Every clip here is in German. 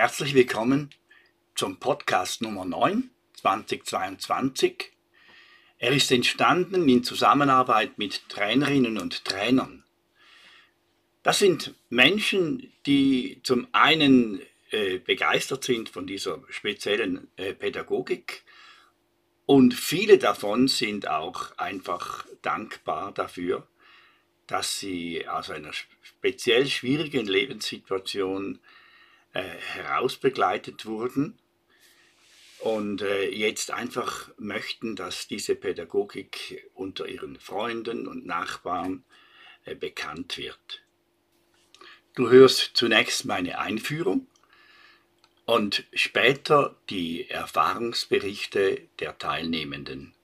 Herzlich willkommen zum Podcast Nummer 9 2022. Er ist entstanden in Zusammenarbeit mit Trainerinnen und Trainern. Das sind Menschen, die zum einen äh, begeistert sind von dieser speziellen äh, Pädagogik und viele davon sind auch einfach dankbar dafür, dass sie aus einer speziell schwierigen Lebenssituation äh, herausbegleitet wurden und äh, jetzt einfach möchten, dass diese Pädagogik unter ihren Freunden und Nachbarn äh, bekannt wird. Du hörst zunächst meine Einführung und später die Erfahrungsberichte der Teilnehmenden.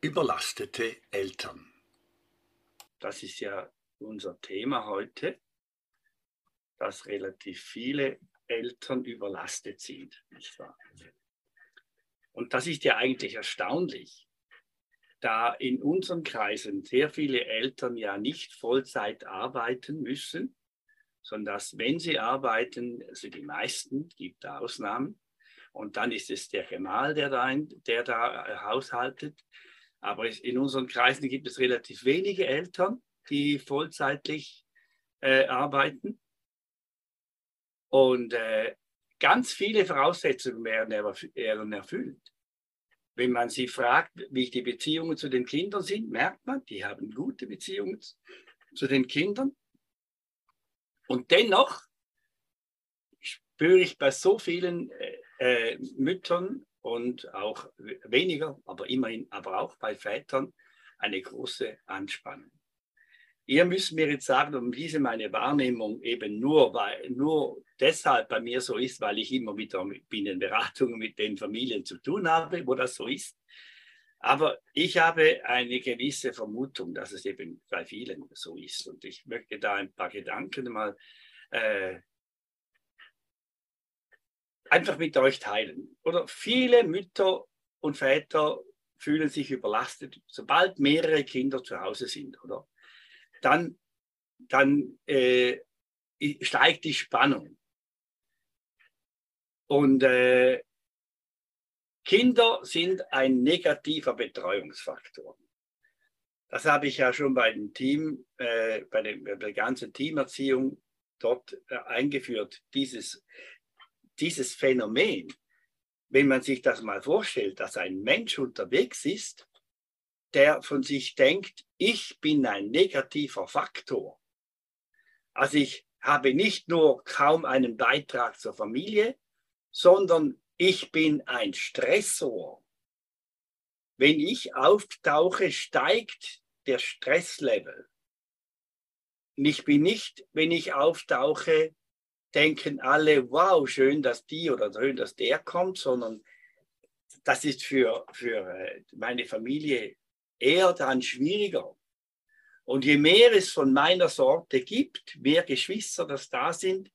Überlastete Eltern. Das ist ja unser Thema heute, dass relativ viele Eltern überlastet sind. Und das ist ja eigentlich erstaunlich, da in unseren Kreisen sehr viele Eltern ja nicht Vollzeit arbeiten müssen, sondern dass, wenn sie arbeiten, also die meisten, gibt Ausnahmen, und dann ist es der Gemahl, der da, der da äh, haushaltet. Aber in unseren Kreisen gibt es relativ wenige Eltern, die vollzeitlich äh, arbeiten. Und äh, ganz viele Voraussetzungen werden erfüllt. Wenn man sie fragt, wie die Beziehungen zu den Kindern sind, merkt man, die haben gute Beziehungen zu den Kindern. Und dennoch spüre ich bei so vielen äh, äh Müttern und auch weniger, aber immerhin, aber auch bei Vätern eine große Anspannung. Ihr müsst mir jetzt sagen, um diese meine Wahrnehmung eben nur, weil, nur deshalb bei mir so ist, weil ich immer wieder mit Binnenberatungen mit den Familien zu tun habe, wo das so ist. Aber ich habe eine gewisse Vermutung, dass es eben bei vielen so ist. Und ich möchte da ein paar Gedanken mal äh, einfach mit euch teilen. Oder viele Mütter und Väter fühlen sich überlastet, sobald mehrere Kinder zu Hause sind, oder? Dann, dann äh, steigt die Spannung. Und äh, Kinder sind ein negativer Betreuungsfaktor. Das habe ich ja schon bei dem Team, äh, bei, dem, bei, der ganzen Teamerziehung dort äh, eingeführt. Dieses, dieses Phänomen, wenn man sich das mal vorstellt, dass ein Mensch unterwegs ist, der von sich denkt, ich bin ein negativer Faktor. Also ich habe nicht nur kaum einen Beitrag zur Familie, sondern ich bin ein Stressor. Wenn ich auftauche, steigt der Stresslevel. Und ich bin nicht, wenn ich auftauche, denken alle, wow, schön, dass die oder schön, dass der kommt, sondern das ist für, für äh, meine Familie eher dann schwieriger. Und je mehr es von meiner Sorte gibt, mehr Geschwister das da sind,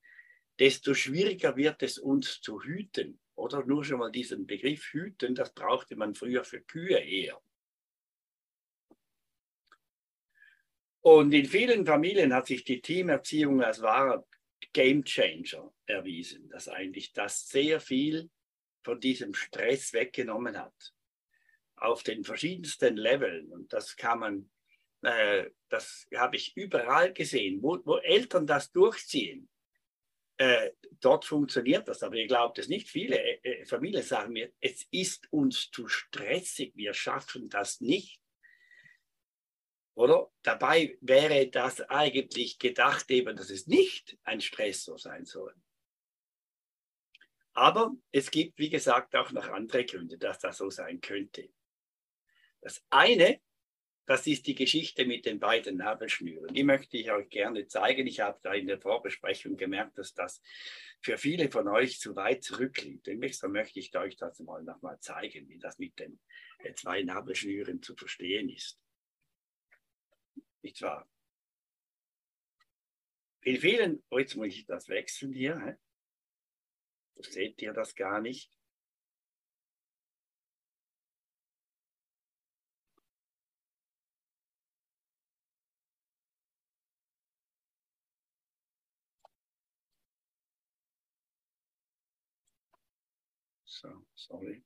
desto schwieriger wird es uns zu hüten. Oder nur schon mal diesen Begriff hüten, das brauchte man früher für Kühe eher. Und in vielen Familien hat sich die Teamerziehung als wahrer Game Changer erwiesen, dass eigentlich das sehr viel von diesem Stress weggenommen hat auf den verschiedensten Leveln. Und das kann man, äh, das habe ich überall gesehen, wo, wo Eltern das durchziehen. Äh, dort funktioniert das, aber ihr glaubt es nicht. Viele äh, äh, Familien sagen mir, es ist uns zu stressig, wir schaffen das nicht. Oder? Dabei wäre das eigentlich gedacht, eben, dass es nicht ein Stressor sein soll. Aber es gibt, wie gesagt, auch noch andere Gründe, dass das so sein könnte. Das eine, das ist die Geschichte mit den beiden Nabelschnüren. Die möchte ich euch gerne zeigen. Ich habe da in der Vorbesprechung gemerkt, dass das für viele von euch zu weit zurückliegt. Deswegen möchte ich euch das mal nochmal zeigen, wie das mit den äh, zwei Nabelschnüren zu verstehen ist. Nicht wahr? In vielen, oh, jetzt muss ich das wechseln hier. He? seht ihr das gar nicht. So, sorry.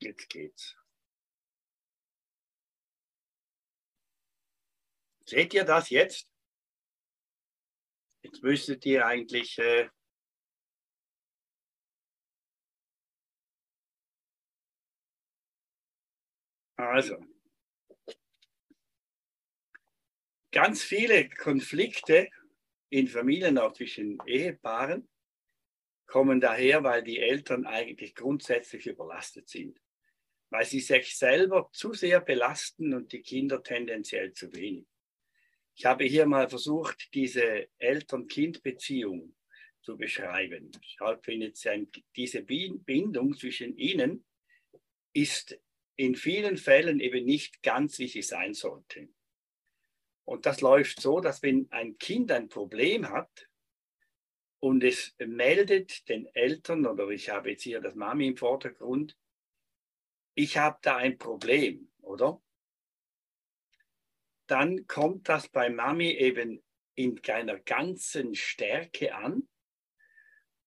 Jetzt geht's. Seht ihr das jetzt? Jetzt müsstet ihr eigentlich äh, also ganz viele Konflikte in Familien, auch zwischen Ehepaaren, kommen daher, weil die Eltern eigentlich grundsätzlich überlastet sind, weil sie sich selber zu sehr belasten und die Kinder tendenziell zu wenig. Ich habe hier mal versucht, diese Eltern-Kind-Beziehung zu beschreiben. Ich finde, diese Bindung zwischen ihnen ist in vielen Fällen eben nicht ganz, wie sie sein sollte. Und das läuft so, dass wenn ein Kind ein Problem hat und es meldet den Eltern, oder ich habe jetzt hier das Mami im Vordergrund, ich habe da ein Problem, oder? Dann kommt das bei Mami eben in einer ganzen Stärke an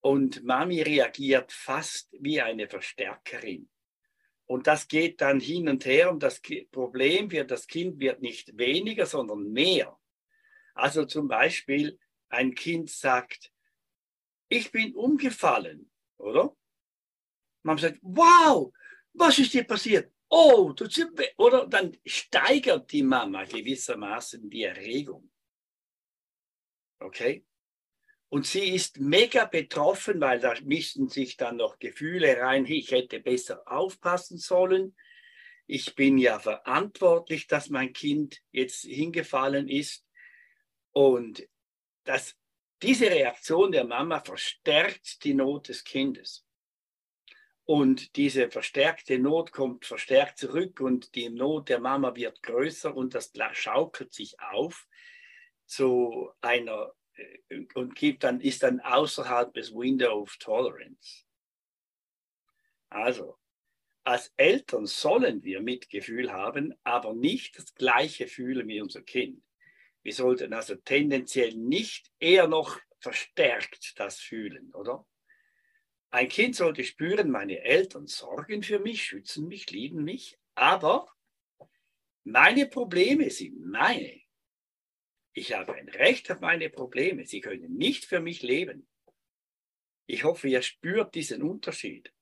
und Mami reagiert fast wie eine Verstärkerin. Und das geht dann hin und her und das Problem wird, das Kind wird nicht weniger, sondern mehr. Also zum Beispiel ein Kind sagt, ich bin umgefallen, oder? Man sagt, wow, was ist dir passiert? Oh, du oder dann steigert die Mama gewissermaßen die Erregung. Okay? Und sie ist mega betroffen, weil da mischen sich dann noch Gefühle rein. Ich hätte besser aufpassen sollen. Ich bin ja verantwortlich, dass mein Kind jetzt hingefallen ist. Und das, diese Reaktion der Mama verstärkt die Not des Kindes. Und diese verstärkte Not kommt verstärkt zurück und die Not der Mama wird größer und das schaukelt sich auf zu einer und gibt dann, ist dann außerhalb des Window of Tolerance. Also, als Eltern sollen wir Mitgefühl haben, aber nicht das gleiche fühlen wie unser Kind. Wir sollten also tendenziell nicht eher noch verstärkt das fühlen, oder? Ein Kind sollte spüren, meine Eltern sorgen für mich, schützen mich, lieben mich, aber meine Probleme sind meine. Ich habe ein Recht auf meine Probleme. Sie können nicht für mich leben. Ich hoffe, ihr spürt diesen Unterschied.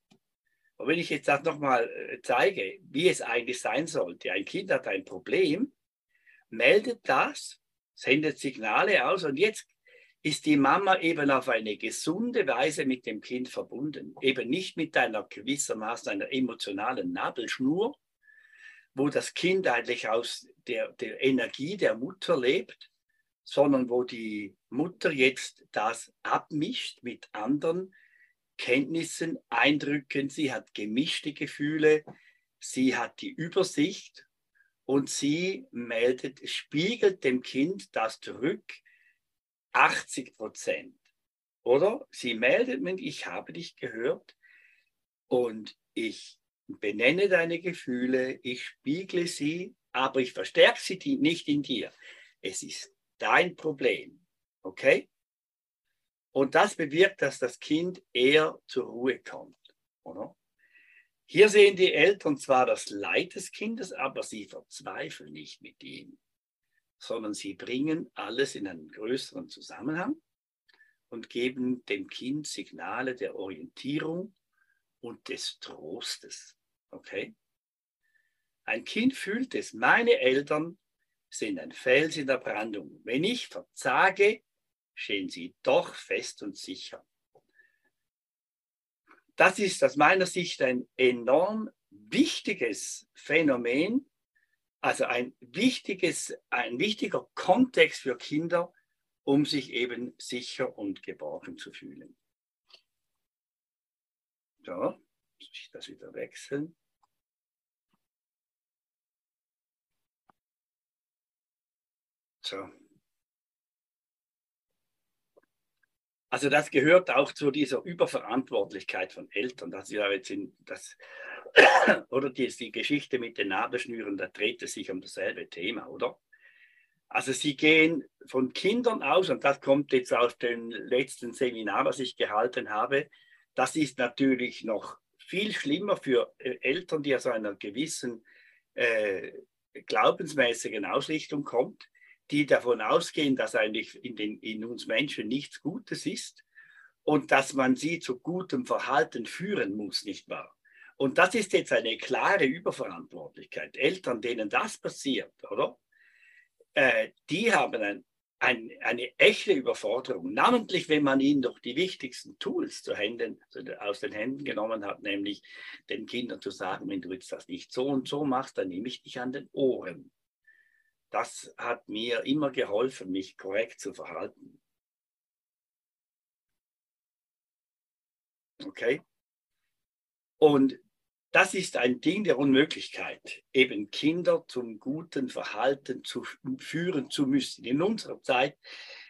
Und wenn ich jetzt das nochmal äh, zeige, wie es eigentlich sein sollte, ein Kind hat ein Problem, meldet das, sendet Signale aus und jetzt ist die Mama eben auf eine gesunde Weise mit dem Kind verbunden. Eben nicht mit einer gewissermaßen einer emotionalen Nabelschnur, wo das Kind eigentlich aus der, der Energie der Mutter lebt, sondern wo die Mutter jetzt das abmischt mit anderen Kenntnissen, Eindrücken. Sie hat gemischte Gefühle, sie hat die Übersicht und sie meldet, spiegelt dem Kind das zurück, 80 Prozent. Oder sie meldet mir, ich habe dich gehört und ich benenne deine Gefühle, ich spiegle sie, aber ich verstärke sie nicht in dir. Es ist dein Problem. Okay? Und das bewirkt, dass das Kind eher zur Ruhe kommt. Oder? Hier sehen die Eltern zwar das Leid des Kindes, aber sie verzweifeln nicht mit ihm, sondern sie bringen alles in einen größeren Zusammenhang und geben dem Kind Signale der Orientierung und des Trostes. Okay? Ein Kind fühlt es, meine Eltern sind ein Fels in der Brandung. Wenn ich verzage, stehen sie doch fest und sicher. Das ist aus meiner Sicht ein enorm wichtiges Phänomen, also ein, wichtiges, ein wichtiger Kontext für Kinder, um sich eben sicher und geborgen zu fühlen. So, muss ich das wieder wechseln. So. Also das gehört auch zu dieser Überverantwortlichkeit von Eltern. Das ist ja jetzt in das, oder die, die Geschichte mit den Nabelschnüren, da dreht es sich um dasselbe Thema, oder? Also sie gehen von Kindern aus, und das kommt jetzt aus dem letzten Seminar, was ich gehalten habe, das ist natürlich noch viel schlimmer für äh, Eltern, die aus einer gewissen äh, glaubensmäßigen Ausrichtung kommt, die davon ausgehen, dass eigentlich in, den, in uns Menschen nichts Gutes ist und dass man sie zu gutem Verhalten führen muss, nicht wahr? Und das ist jetzt eine klare Überverantwortlichkeit. Eltern, denen das passiert, oder? Äh, die haben ein, ein, eine echte Überforderung, namentlich wenn man ihnen doch die wichtigsten Tools zu Händen, aus den Händen genommen hat, nämlich den Kindern zu sagen, wenn du jetzt das nicht so und so machst, dann nehme ich dich an den Ohren. Das hat mir immer geholfen, mich korrekt zu verhalten. Okay? Und das ist ein Ding der Unmöglichkeit, eben Kinder zum guten Verhalten zu führen zu müssen. In unserer Zeit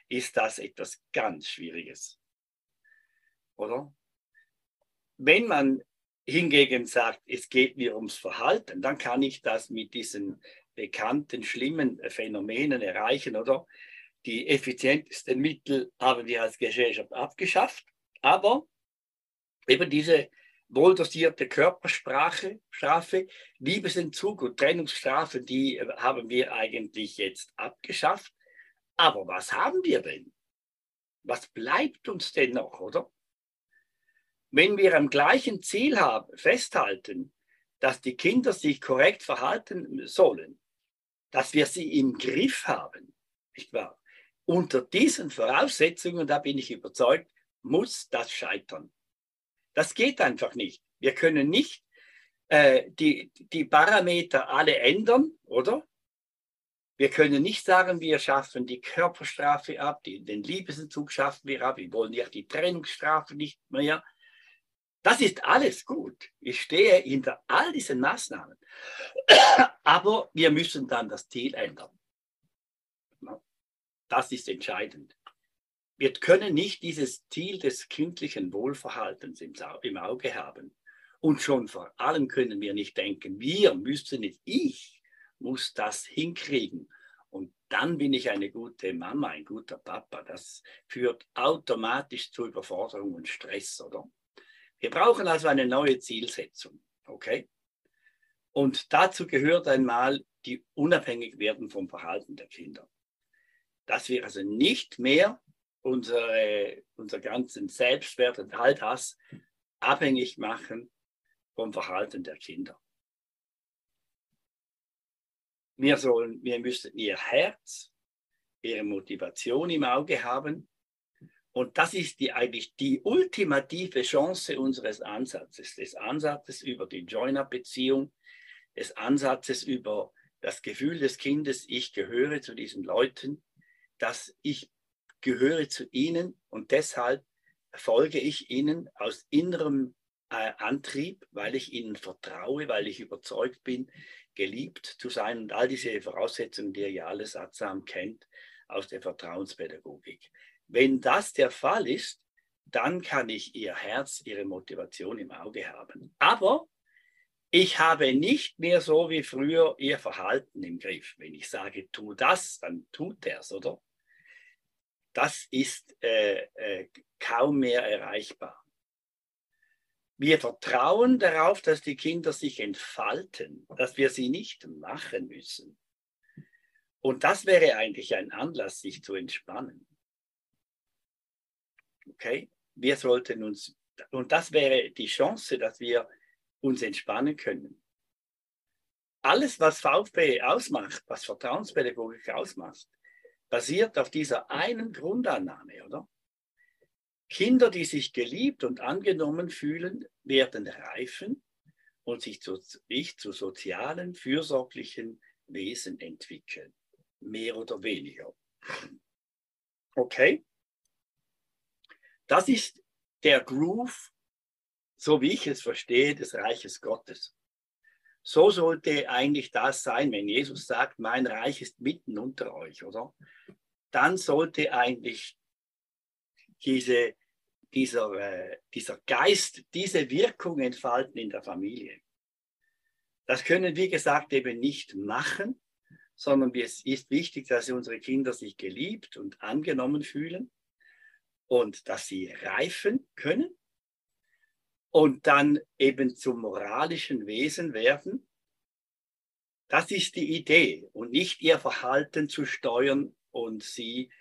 ist das etwas ganz Schwieriges. Oder? Wenn man hingegen sagt, es geht mir ums Verhalten, dann kann ich das mit diesen bekannten schlimmen Phänomenen erreichen, oder? Die effizientesten Mittel haben wir als Gesellschaft abgeschafft, aber eben diese wohldosierte Körpersprache, Strafe, Liebesentzug und Trennungsstrafe, die äh, haben wir eigentlich jetzt abgeschafft. Aber was haben wir denn? Was bleibt uns denn noch, oder? Wenn wir am gleichen Ziel haben, festhalten, dass die Kinder sich korrekt verhalten sollen, dass wir sie im Griff haben, nicht wahr? Unter diesen Voraussetzungen, da bin ich überzeugt, muss das scheitern. Das geht einfach nicht. Wir können nicht äh, die, die Parameter alle ändern, oder? Wir können nicht sagen, wir schaffen die Körperstrafe ab, die, den Liebesentzug schaffen wir ab, wir wollen ja die Trennungsstrafe nicht mehr. Das ist alles gut. Ich stehe hinter all diesen Maßnahmen. Aber wir müssen dann das Ziel ändern. Das ist entscheidend. Wir können nicht dieses Ziel des kindlichen Wohlverhaltens im, Auge haben. Und schon vor allem können wir nicht denken, wir müssen es, ich muss das hinkriegen. Und dann bin ich eine gute Mama, ein guter Papa. Das führt automatisch zu Überforderung und Stress, oder? Wir brauchen also eine neue Zielsetzung, okay? Und dazu gehört einmal die unabhängig werden vom Verhalten der Kinder. Dass wir also nicht mehr unsere, unser ganzen Selbstwert und all das abhängig machen vom Verhalten der Kinder. Wir, sollen, wir müssen ihr Herz, ihre Motivation im Auge haben. Und das ist die, eigentlich die ultimative Chance unseres Ansatzes, des Ansatzes über die Joiner-Beziehung, des Ansatzes über das Gefühl des Kindes, ich gehöre zu diesen Leuten, dass ich gehöre zu ihnen und deshalb folge ich ihnen aus innerem äh, Antrieb, weil ich ihnen vertraue, weil ich überzeugt bin, geliebt zu sein und all diese Voraussetzungen, die ihr ja alle sattsam kennt aus der Vertrauenspädagogik. Wenn das der Fall ist, dann kann ich ihr Herz, ihre Motivation im Auge haben. Aber ich habe nicht mehr so wie früher ihr Verhalten im Griff. Wenn ich sage, tu das, dann tut er es, oder? das ist äh, äh, kaum mehr erreichbar. Wir vertrauen darauf, dass die Kinder sich entfalten, dass wir sie nicht machen müssen. Und das wäre eigentlich ein Anlass, sich zu entspannen. Okay? Wir sollten uns, und das wäre die Chance, dass wir uns entspannen können. Alles, was VfB ausmacht, was Vertrauenspädagogik ausmacht, basiert auf dieser einen Grundannahme, oder? Kinder, die sich geliebt und angenommen fühlen, werden reifen und sich zu, sich zu sozialen, fürsorglichen Wesen entwickeln. Mehr oder weniger. Okay? Das ist der Groove, so wie ich es verstehe, des Reiches Gottes. So sollte eigentlich das sein, wenn Jesus sagt, mein Reich ist mitten unter euch, oder? Dann sollte eigentlich diese, dieser, äh, dieser Geist diese Wirkung entfalten in der Familie. Das können, wie gesagt, eben nicht machen, sondern es ist wichtig, dass unsere Kinder sich geliebt und angenommen fühlen und dass sie reifen können und dann eben zum moralischen Wesen werden. Das ist die Idee und nicht ihr Verhalten zu steuern und sie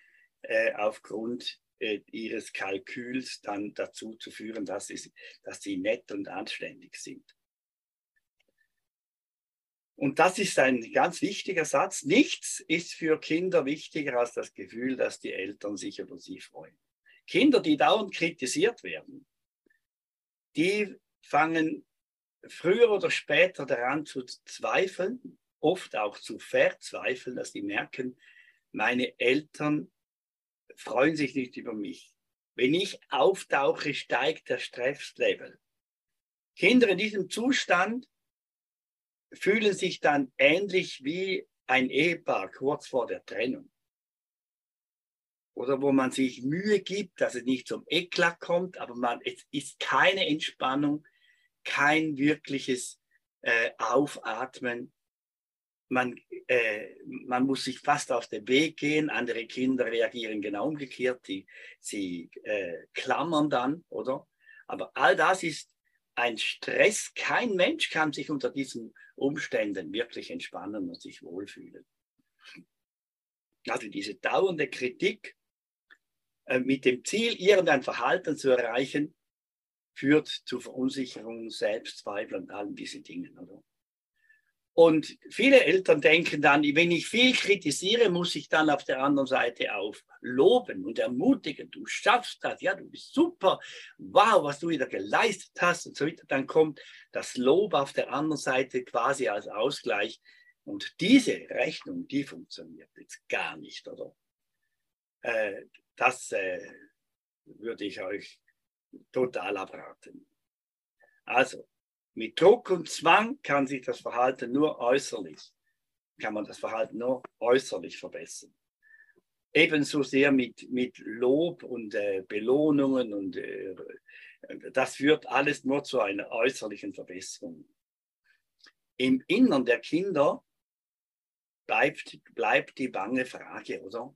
äh, aufgrund äh, ihres Kalküls dann dazu zu führen, dass sie, dass sie nett und anständig sind. Und das ist ein ganz wichtiger Satz. Nichts ist für Kinder wichtiger als das Gefühl, dass die Eltern sich über sie freuen. Kinder, die dauernd kritisiert werden, die fangen früher oder später daran zu zweifeln, oft auch zu verzweifeln, dass sie merken, meine Eltern freuen sich nicht über mich. Wenn ich auftauche, steigt der Stresslevel. Kinder in diesem Zustand fühlen sich dann ähnlich wie ein Ehepaar kurz vor der Trennung. Oder wo man sich Mühe gibt, dass es nicht zum Eklat kommt, aber man, es ist keine Entspannung, kein wirkliches äh, Aufatmen. Man, äh, man muss sich fast auf den Weg gehen. Andere Kinder reagieren genau umgekehrt. Die, sie äh, klammern dann, oder? Aber all das ist ein Stress. Kein Mensch kann sich unter diesen Umständen wirklich entspannen und sich wohlfühlen. Also diese dauernde Kritik mit dem Ziel, irgendein Verhalten zu erreichen, führt zu Verunsicherung, Selbstzweifel und allen diese Dingen. Oder? Und viele Eltern denken dann, wenn ich viel kritisiere, muss ich dann auf der anderen Seite auch loben und ermutigen. Du schaffst das, ja, du bist super. Wow, was du wieder geleistet hast und so weiter. Dann kommt das Lob auf der anderen Seite quasi als Ausgleich. Und diese Rechnung, die funktioniert jetzt gar nicht, oder? Äh, das äh, würde ich euch total abraten. Also, mit Druck und Zwang kann sich das Verhalten nur äußerlich, kann man das Verhalten nur äußerlich verbessern. Ebenso sehr mit, mit Lob und äh, Belohnungen und äh, das führt alles nur zu einer äußerlichen Verbesserung. Im Innern der Kinder bleibt, bleibt die bange Frage, oder?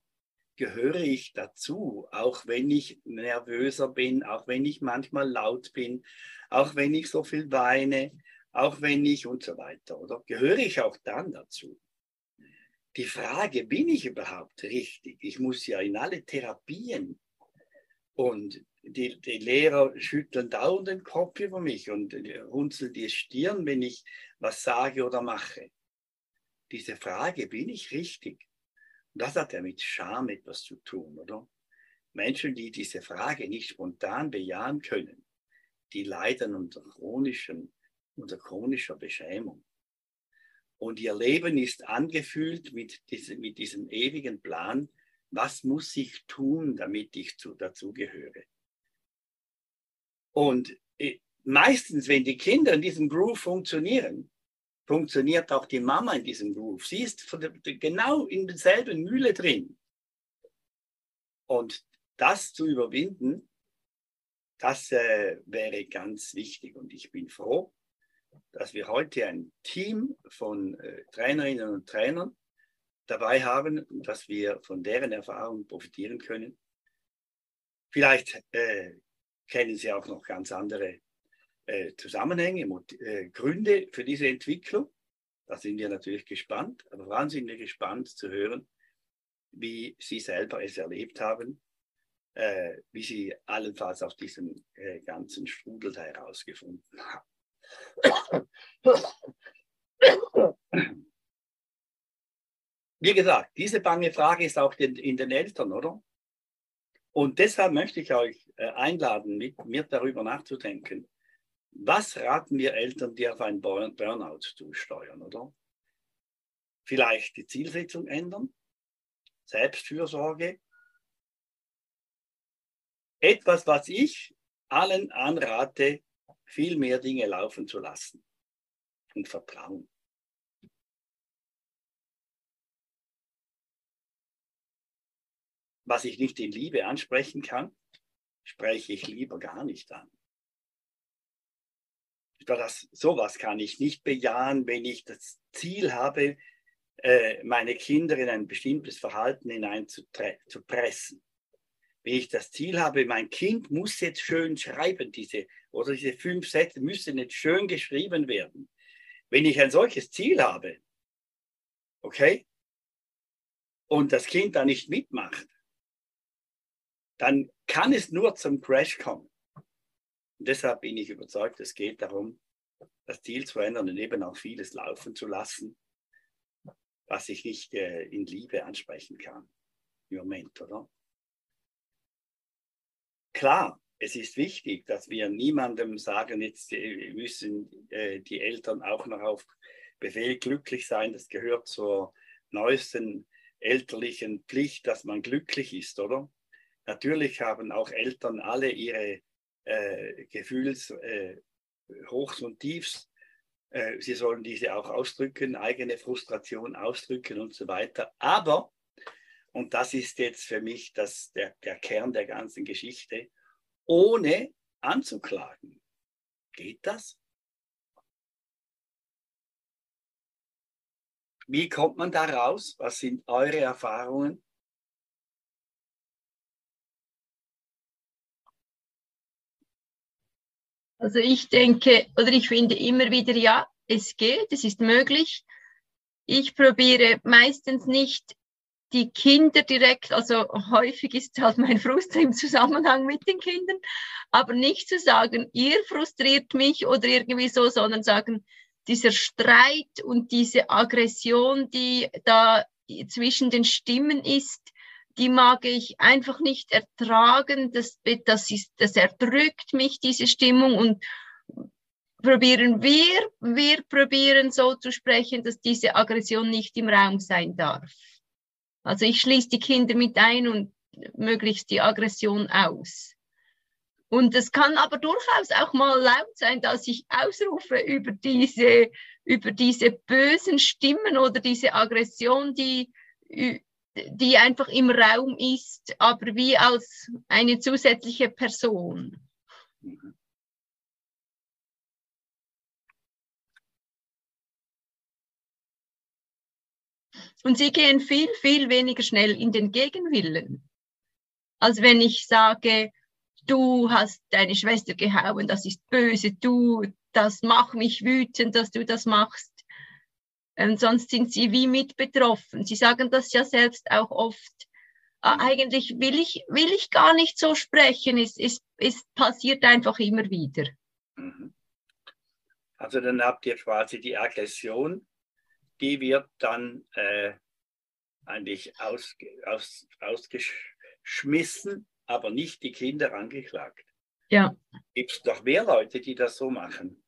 Gehöre ich dazu, auch wenn ich nervöser bin, auch wenn ich manchmal laut bin, auch wenn ich so viel weine, auch wenn ich und so weiter, oder? Gehöre ich auch dann dazu? Die Frage, bin ich überhaupt richtig? Ich muss ja in alle Therapien und die, die Lehrer schütteln dauernd den Kopf über mich und runzeln die Stirn, wenn ich was sage oder mache. Diese Frage, bin ich richtig? Das hat ja mit Scham etwas zu tun, oder? Menschen, die diese Frage nicht spontan bejahen können, die leiden unter, chronischen, unter chronischer Beschämung. Und ihr Leben ist angefühlt mit, diese, mit diesem ewigen Plan, was muss ich tun, damit ich zu, dazugehöre. Und äh, meistens, wenn die Kinder in diesem Groove funktionieren, funktioniert auch die Mama in diesem Groove. Sie ist genau in derselben Mühle drin. Und das zu überwinden, das äh, wäre ganz wichtig und ich bin froh, dass wir heute ein Team von äh, Trainerinnen und Trainern dabei haben und dass wir von deren Erfahrung profitieren können. Vielleicht äh, kennen Sie auch noch ganz andere äh, Zusammenhänge, äh, Gründe für diese Entwicklung. Da sind wir natürlich gespannt, aber wann sind wir gespannt zu hören, wie Sie selber es erlebt haben äh, wie sie allenfalls aus diesem äh, ganzen Strudel herausgefunden haben. Wie gesagt, diese bange Frage ist auch in den Eltern, oder? Und deshalb möchte ich euch einladen, mit mir darüber nachzudenken. Was raten wir Eltern, die auf einen Burnout zusteuern, oder? Vielleicht die Zielsetzung ändern, Selbstfürsorge, etwas, was ich allen anrate, viel mehr Dinge laufen zu lassen und vertrauen. Was ich nicht in Liebe ansprechen kann, spreche ich lieber gar nicht an. Das, sowas kann ich nicht bejahen, wenn ich das Ziel habe, äh, meine Kinder in ein bestimmtes Verhalten hinein zu, pressen. Wenn ich das Ziel habe, mein Kind muss jetzt schön schreiben, diese, oder diese fünf Sätze müssen jetzt schön geschrieben werden. Wenn ich ein solches Ziel habe, okay, und das Kind da nicht mitmacht, dann kann es nur zum Crash kommen. Und deshalb bin ich überzeugt, es geht darum, das Ziel zu ändern und eben auch vieles laufen zu lassen, was ich nicht äh, in Liebe ansprechen kann im Moment, oder? Klar, es ist wichtig, dass wir niemandem sagen, jetzt äh, müssen äh, die Eltern auch noch auf Befehl glücklich sein. Das gehört zur neuesten elterlichen Pflicht, dass man glücklich ist, oder? Natürlich haben auch Eltern alle ihre äh, Gefühls äh, Hochs und Tiefs. Äh, sie sollen diese auch ausdrücken, eigene Frustration ausdrücken und so weiter. Aber, und das ist jetzt für mich das, der, der Kern der ganzen Geschichte, ohne anzuklagen. Geht das? Wie kommt man da raus? Was sind eure Erfahrungen? Also ich denke oder ich finde immer wieder, ja, es geht, es ist möglich. Ich probiere meistens nicht die Kinder direkt, also häufig ist halt mein Frust im Zusammenhang mit den Kindern, aber nicht zu sagen, ihr frustriert mich oder irgendwie so, sondern sagen, dieser Streit und diese Aggression, die da zwischen den Stimmen ist, die mag ich einfach nicht ertragen. Das, das, ist, das erdrückt mich, diese Stimmung. Und probieren wir, wir probieren so zu sprechen, dass diese Aggression nicht im Raum sein darf. Also ich schließe die Kinder mit ein und möglichst die Aggression aus. Und es kann aber durchaus auch mal laut sein, dass ich ausrufe über diese, über diese bösen Stimmen oder diese Aggression, die die einfach im Raum ist, aber wie als eine zusätzliche Person. Und sie gehen viel, viel weniger schnell in den Gegenwillen, als wenn ich sage, du hast deine Schwester gehauen, das ist böse, du, das macht mich wütend, dass du das machst. Ähm, sonst sind sie wie mit betroffen. Sie sagen das ja selbst auch oft. Äh, eigentlich will ich, will ich gar nicht so sprechen. Es, es, es passiert einfach immer wieder. Mhm. Also dann habt ihr quasi die Aggression, die wird dann äh, eigentlich aus, aus, ausgeschmissen, aber nicht die Kinder angeklagt. Ja. Gibt es doch mehr Leute, die das so machen?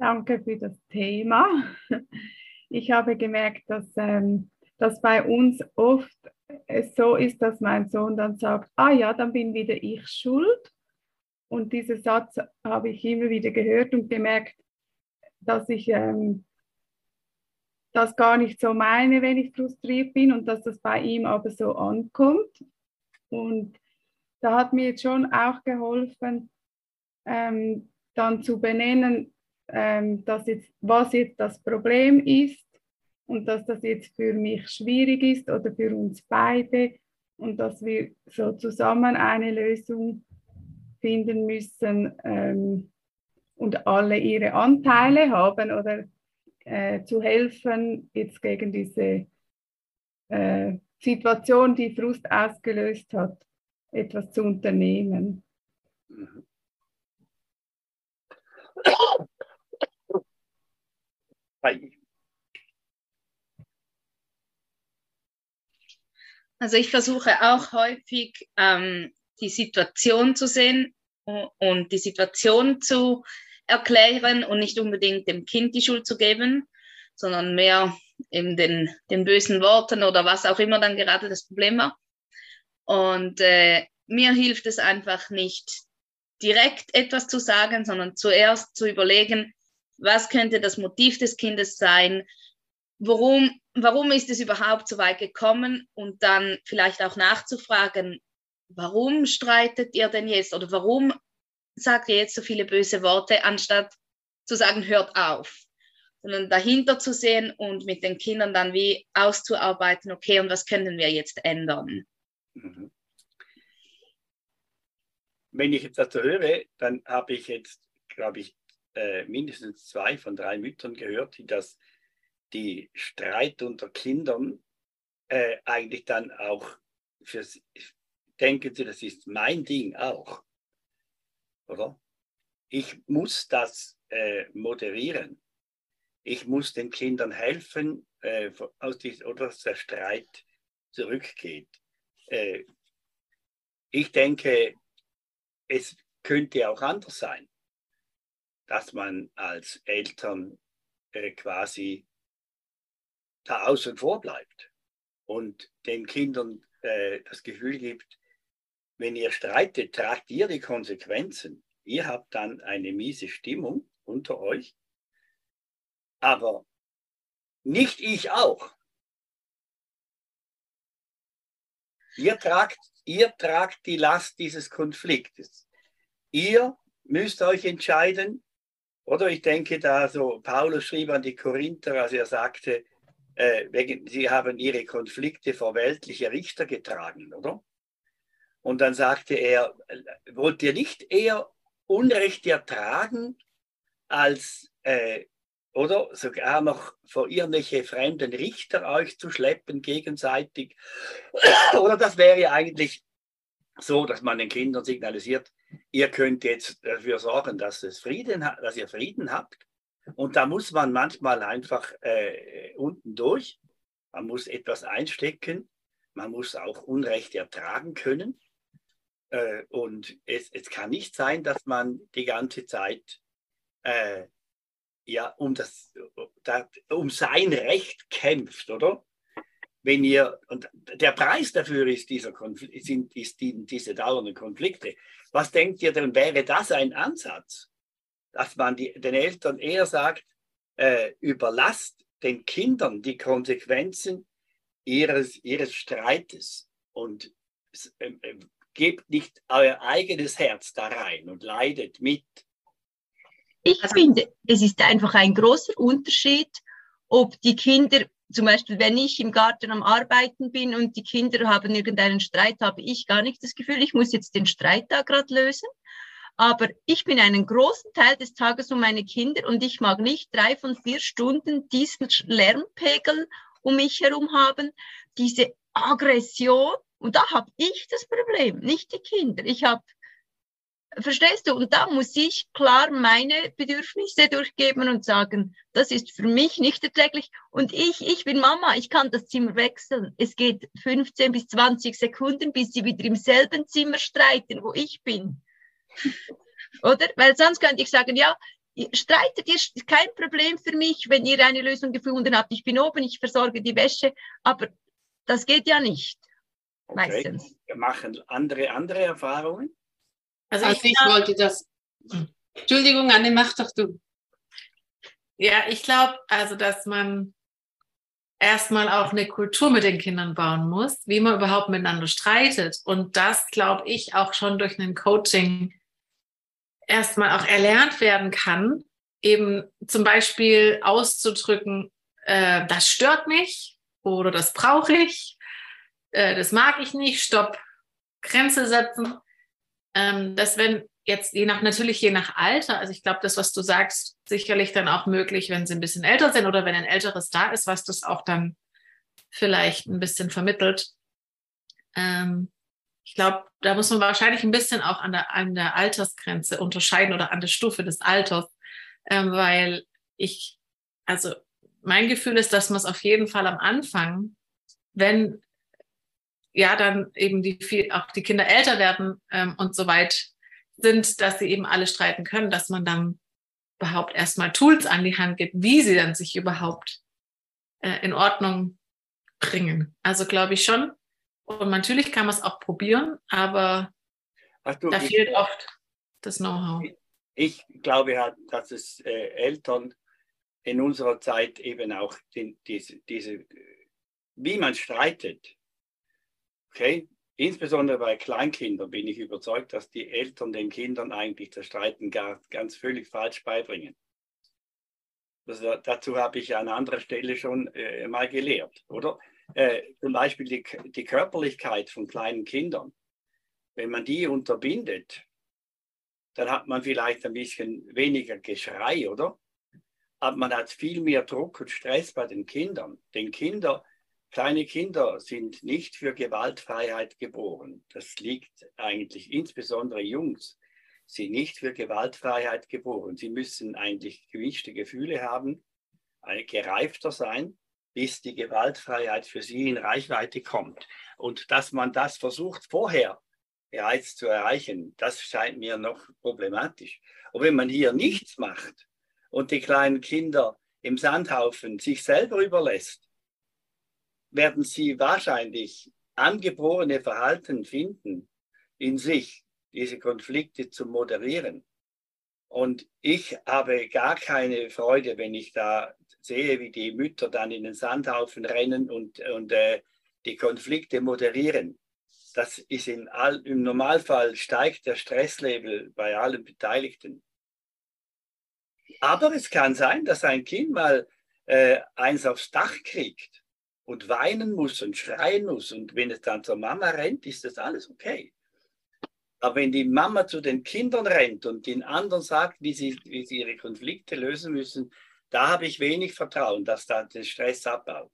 Danke für das Thema. Ich habe gemerkt, dass, ähm, dass bei uns oft es so ist, dass mein Sohn dann sagt, ah ja, dann bin wieder ich schuld. Und diesen Satz habe ich immer wieder gehört und gemerkt, dass ich ähm, das gar nicht so meine, wenn ich frustriert bin und dass das bei ihm aber so ankommt. Und da hat mir jetzt schon auch geholfen, ähm, dann zu benennen, ähm, dass jetzt, was jetzt das Problem ist und dass das jetzt für mich schwierig ist oder für uns beide und dass wir so zusammen eine Lösung finden müssen ähm, und alle ihre Anteile haben oder äh, zu helfen jetzt gegen diese äh, Situation, die Frust ausgelöst hat, etwas zu unternehmen. Mhm. Also ich versuche auch häufig ähm, die Situation zu sehen und die Situation zu erklären und nicht unbedingt dem Kind die Schuld zu geben, sondern mehr in den, den bösen Worten oder was auch immer dann gerade das Problem war. Und äh, mir hilft es einfach nicht direkt etwas zu sagen, sondern zuerst zu überlegen, was könnte das Motiv des Kindes sein, warum, warum ist es überhaupt so weit gekommen und dann vielleicht auch nachzufragen, warum streitet ihr denn jetzt oder warum sagt ihr jetzt so viele böse Worte, anstatt zu sagen, hört auf. sondern dahinter zu sehen und mit den Kindern dann wie auszuarbeiten, okay, und was können wir jetzt ändern? Mhm. Wenn ich jetzt dazu höre, dann habe ich jetzt, glaube ich, äh, mindestens zwei von drei Müttern gehört, die das, die Streit unter Kindern äh, eigentlich dann auch für denken sie, das ist mein Ding auch, oder? Ich muss das äh, moderieren. Ich muss den Kindern helfen, äh, aus diesem, oder dass der Streit zurückgeht. Äh, ich denke, es könnte auch anders sein, dass man als Eltern äh, quasi da außen vor bleibt und den Kindern äh, das Gefühl gibt, wenn ihr streitet, tragt ihr die Konsequenzen. Ihr habt dann eine miese Stimmung unter euch, aber nicht ich auch. Ihr tragt, ihr tragt die Last dieses Konfliktes. Ihr müsst euch entscheiden, oder ich denke da so, Paulus schrieb an die Korinther, als er sagte, äh, wegen, sie haben ihre Konflikte vor weltliche Richter getragen, oder? Und dann sagte er, wollt ihr nicht eher Unrecht ertragen, als, äh, oder sogar noch vor irgendwelche fremden Richter euch zu schleppen gegenseitig? oder das wäre eigentlich so, dass man den Kindern signalisiert, ihr könnt jetzt dafür sorgen, dass, es Frieden, dass ihr Frieden habt und da muss man manchmal einfach äh, unten durch. Man muss etwas einstecken. Man muss auch Unrecht ertragen können. Äh, und es, es kann nicht sein, dass man die ganze Zeit äh, ja, um, das, um sein Recht kämpft, oder? Wenn ihr, und der Preis dafür ist, dieser Konflikt, sind ist die, diese dauernden Konflikte. Was denkt ihr denn, wäre das ein Ansatz? dass man die, den Eltern eher sagt, äh, überlasst den Kindern die Konsequenzen ihres, ihres Streites und äh, gebt nicht euer eigenes Herz da rein und leidet mit. Ich also, finde, es ist einfach ein großer Unterschied, ob die Kinder, zum Beispiel wenn ich im Garten am Arbeiten bin und die Kinder haben irgendeinen Streit, habe ich gar nicht das Gefühl, ich muss jetzt den Streit da gerade lösen, aber ich bin einen großen Teil des Tages um meine Kinder und ich mag nicht drei von vier Stunden diesen Lärmpegel um mich herum haben, diese Aggression. Und da habe ich das Problem, nicht die Kinder. Ich habe, verstehst du? Und da muss ich klar meine Bedürfnisse durchgeben und sagen, das ist für mich nicht erträglich. Und ich, ich bin Mama, ich kann das Zimmer wechseln. Es geht 15 bis 20 Sekunden, bis sie wieder im selben Zimmer streiten, wo ich bin. Oder? Weil sonst könnte ich sagen, ja, streitet ihr, ist kein Problem für mich, wenn ihr eine Lösung gefunden habt. Ich bin oben, ich versorge die Wäsche, aber das geht ja nicht. Okay. Meistens. Wir machen andere, andere Erfahrungen. Also, also ich, ich wollte das. Entschuldigung, Anne, mach doch du. Ja, ich glaube, also, dass man erstmal auch eine Kultur mit den Kindern bauen muss, wie man überhaupt miteinander streitet. Und das, glaube ich, auch schon durch ein Coaching erstmal auch erlernt werden kann, eben zum Beispiel auszudrücken, äh, das stört mich oder das brauche ich, äh, das mag ich nicht, stopp, Grenze setzen. Ähm, dass wenn jetzt je nach, natürlich je nach Alter, also ich glaube, das, was du sagst, sicherlich dann auch möglich, wenn sie ein bisschen älter sind oder wenn ein älteres da ist, was das auch dann vielleicht ein bisschen vermittelt. Ähm, ich glaube, da muss man wahrscheinlich ein bisschen auch an der, an der Altersgrenze unterscheiden oder an der Stufe des Alters, ähm, weil ich, also mein Gefühl ist, dass man es auf jeden Fall am Anfang, wenn ja dann eben die viel, auch die Kinder älter werden ähm, und so weit sind, dass sie eben alle streiten können, dass man dann überhaupt erstmal Tools an die Hand gibt, wie sie dann sich überhaupt äh, in Ordnung bringen. Also glaube ich schon, und natürlich kann man es auch probieren, aber du, da fehlt oft das Know-how. Ich glaube ja, dass es äh, Eltern in unserer Zeit eben auch den, diese, diese, wie man streitet, okay, insbesondere bei Kleinkindern bin ich überzeugt, dass die Eltern den Kindern eigentlich das Streiten gar, ganz völlig falsch beibringen. Das, dazu habe ich an anderer Stelle schon äh, mal gelehrt, oder? Äh, zum Beispiel die, die Körperlichkeit von kleinen Kindern. Wenn man die unterbindet, dann hat man vielleicht ein bisschen weniger Geschrei, oder? Aber man hat viel mehr Druck und Stress bei den Kindern. Denn Kinder, kleine Kinder sind nicht für Gewaltfreiheit geboren. Das liegt eigentlich insbesondere Jungs, sind nicht für Gewaltfreiheit geboren. Sie müssen eigentlich gewischte Gefühle haben, gereifter sein, bis die Gewaltfreiheit für sie in Reichweite kommt. Und dass man das versucht vorher bereits zu erreichen, das scheint mir noch problematisch. Und wenn man hier nichts macht und die kleinen Kinder im Sandhaufen sich selber überlässt, werden sie wahrscheinlich angeborene Verhalten finden in sich, diese Konflikte zu moderieren. Und ich habe gar keine Freude, wenn ich da sehe, wie die Mütter dann in den Sandhaufen rennen und, und äh, die Konflikte moderieren das ist in all, im Normalfall steigt der Stresslevel bei allen Beteiligten. Aber es kann sein, dass ein Kind mal äh, eins aufs Dach kriegt und weinen muss und schreien muss. Und wenn es dann zur Mama rennt, ist das alles okay. Aber wenn die Mama zu den Kindern rennt und den anderen sagt, wie sie, wie sie ihre Konflikte lösen müssen, da habe ich wenig Vertrauen, dass da der Stress abbaut.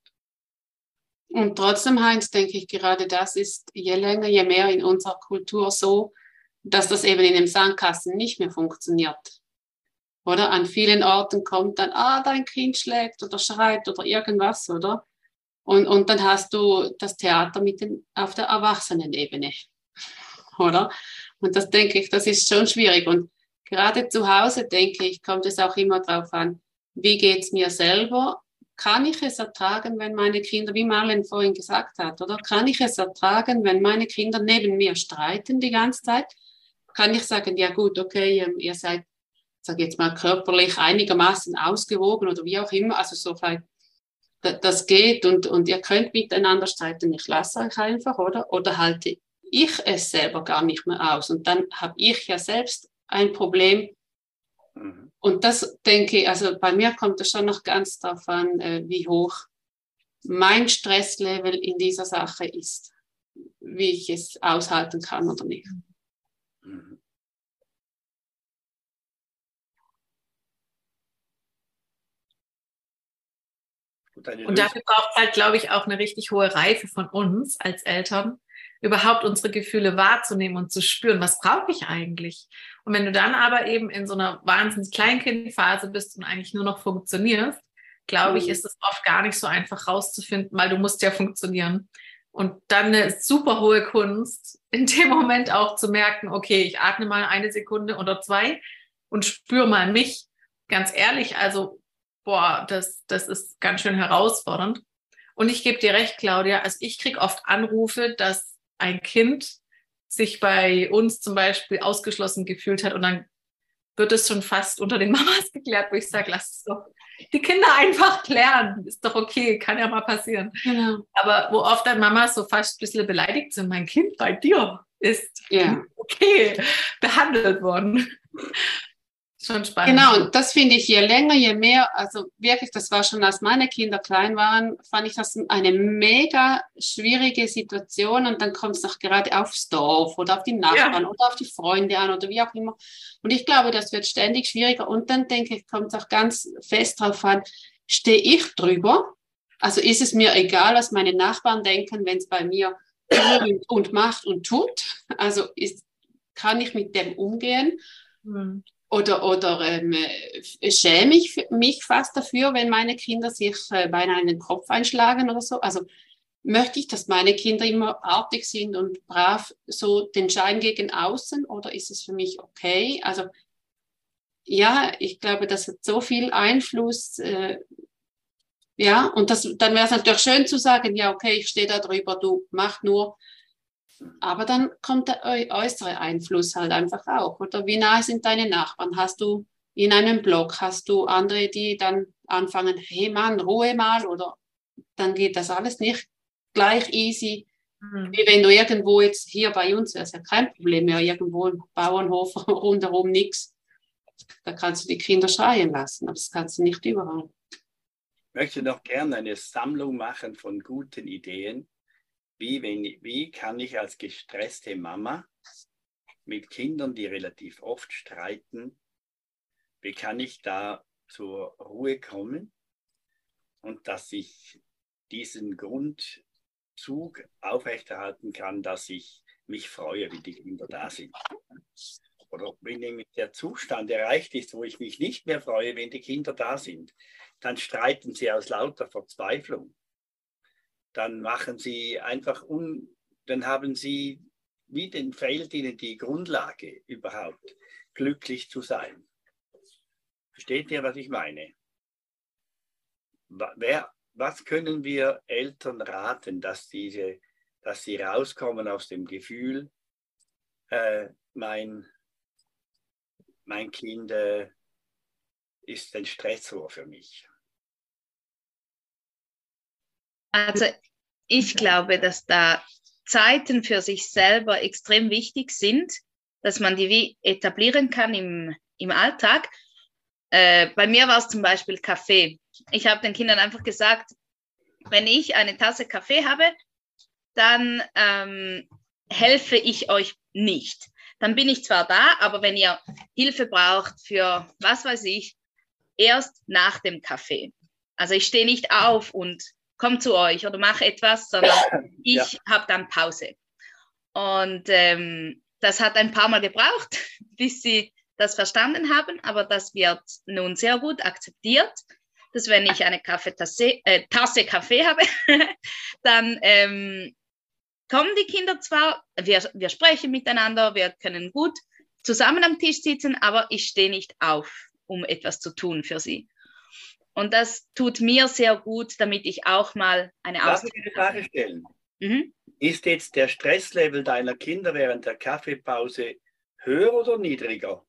Und trotzdem, Heinz, denke ich, gerade das ist je länger, je mehr in unserer Kultur so, dass das eben in dem Sandkasten nicht mehr funktioniert. Oder an vielen Orten kommt dann, ah, dein Kind schlägt oder schreit oder irgendwas, oder? Und, und dann hast du das Theater mit den, auf der Erwachsenenebene, oder? Und das denke ich, das ist schon schwierig. Und gerade zu Hause, denke ich, kommt es auch immer darauf an, wie geht es mir selber kann ich es ertragen, wenn meine Kinder, wie Marlen vorhin gesagt hat, oder kann ich es ertragen, wenn meine Kinder neben mir streiten die ganze Zeit? Kann ich sagen, ja gut, okay, ihr seid, sag jetzt mal, körperlich einigermaßen ausgewogen oder wie auch immer, also so vielleicht, das geht und, und ihr könnt miteinander streiten, ich lasse euch einfach, oder? Oder halte ich es selber gar nicht mehr aus und dann habe ich ja selbst ein Problem, mhm. Und das denke ich, also bei mir kommt es schon noch ganz darauf an, äh, wie hoch mein Stresslevel in dieser Sache ist, wie ich es aushalten kann oder nicht. Und dafür braucht es halt, glaube ich, auch eine richtig hohe Reife von uns als Eltern, überhaupt unsere Gefühle wahrzunehmen und zu spüren, was brauche ich eigentlich? Und wenn du dann aber eben in so einer wahnsinnig Kleinkindphase bist und eigentlich nur noch funktionierst, glaube ich, mhm. ist es oft gar nicht so einfach rauszufinden, weil du musst ja funktionieren. Und dann eine super hohe Kunst, in dem Moment auch zu merken, okay, ich atme mal eine Sekunde oder zwei und spüre mal mich. Ganz ehrlich, also, boah, das, das ist ganz schön herausfordernd. Und ich gebe dir recht, Claudia, also ich kriege oft Anrufe, dass ein Kind sich bei uns zum Beispiel ausgeschlossen gefühlt hat und dann wird es schon fast unter den Mamas geklärt, wo ich sage, lass es doch die Kinder einfach klären. Ist doch okay, kann ja mal passieren. Genau. Aber wo oft dann Mamas so fast ein bisschen beleidigt sind, mein Kind bei dir ist ja. okay behandelt worden. Schon spannend. Genau, und das finde ich je länger, je mehr, also wirklich, das war schon, als meine Kinder klein waren, fand ich das eine mega schwierige Situation und dann kommt es noch gerade aufs Dorf oder auf die Nachbarn ja. oder auf die Freunde an oder wie auch immer. Und ich glaube, das wird ständig schwieriger und dann denke ich, kommt es auch ganz fest drauf an, stehe ich drüber? Also ist es mir egal, was meine Nachbarn denken, wenn es bei mir und macht und tut? Also ist, kann ich mit dem umgehen? Mhm oder, oder ähm, schäme ich mich fast dafür, wenn meine Kinder sich äh, beinahe in den Kopf einschlagen oder so. Also möchte ich, dass meine Kinder immer artig sind und brav so den Schein gegen außen oder ist es für mich okay? Also ja, ich glaube, das hat so viel Einfluss. Äh, ja, und das, dann wäre es natürlich schön zu sagen, ja, okay, ich stehe da drüber, du mach nur aber dann kommt der äußere Einfluss halt einfach auch. Oder wie nahe sind deine Nachbarn? Hast du in einem Blog, hast du andere, die dann anfangen, hey Mann, Ruhe mal, oder dann geht das alles nicht gleich easy, mhm. wie wenn du irgendwo jetzt hier bei uns, das ist ja kein Problem mehr, irgendwo im Bauernhof rundherum nichts. da kannst du die Kinder schreien lassen, aber das kannst du nicht überall. Ich möchte noch gerne eine Sammlung machen von guten Ideen. Wie, wenn, wie kann ich als gestresste Mama mit Kindern, die relativ oft streiten, wie kann ich da zur Ruhe kommen und dass ich diesen Grundzug aufrechterhalten kann, dass ich mich freue, wie die Kinder da sind. Oder wenn nämlich der Zustand erreicht ist, wo ich mich nicht mehr freue, wenn die Kinder da sind, dann streiten sie aus lauter Verzweiflung. Dann machen sie einfach un, dann haben sie, wie den fehlt ihnen die Grundlage überhaupt, glücklich zu sein. Versteht ihr, was ich meine? Wer, was können wir Eltern raten, dass, diese, dass sie rauskommen aus dem Gefühl, äh, mein, mein Kind äh, ist ein Stressor für mich? Also ich glaube, dass da Zeiten für sich selber extrem wichtig sind, dass man die wie etablieren kann im, im Alltag. Äh, bei mir war es zum Beispiel Kaffee ich habe den Kindern einfach gesagt, wenn ich eine Tasse Kaffee habe, dann ähm, helfe ich euch nicht. Dann bin ich zwar da, aber wenn ihr Hilfe braucht für was weiß ich, erst nach dem Kaffee. Also ich stehe nicht auf und komme zu euch oder mache etwas, sondern ich ja. habe dann Pause. Und ähm, das hat ein paar Mal gebraucht, bis sie das verstanden haben, aber das wird nun sehr gut akzeptiert dass wenn ich eine Kaffeetasse, äh, Tasse Kaffee habe, dann ähm, kommen die Kinder zwar, wir, wir sprechen miteinander, wir können gut zusammen am Tisch sitzen, aber ich stehe nicht auf, um etwas zu tun für sie. Und das tut mir sehr gut, damit ich auch mal eine Darf ich eine Frage stellen? Mhm. Ist jetzt der Stresslevel deiner Kinder während der Kaffeepause höher oder niedriger?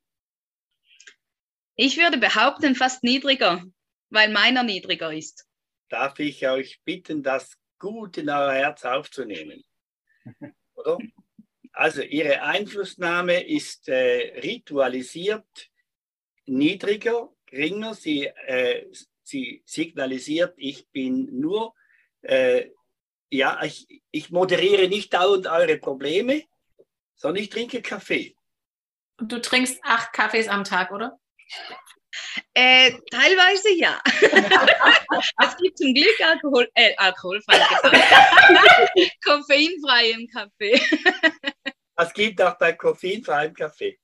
Ich würde behaupten, fast niedriger weil meiner niedriger ist. Darf ich euch bitten, das gut in euer Herz aufzunehmen? Oder? Also Ihre Einflussnahme ist äh, ritualisiert niedriger, geringer. Sie, äh, sie signalisiert, ich bin nur, äh, ja, ich, ich moderiere nicht dauernd eure Probleme, sondern ich trinke Kaffee. Und du trinkst acht Kaffees am Tag, oder? Äh, teilweise ja. es gibt zum Glück Alkohol, äh, alkoholfreien Kaffee. koffeinfreien Kaffee. es gibt auch bei koffeinfreiem Kaffee.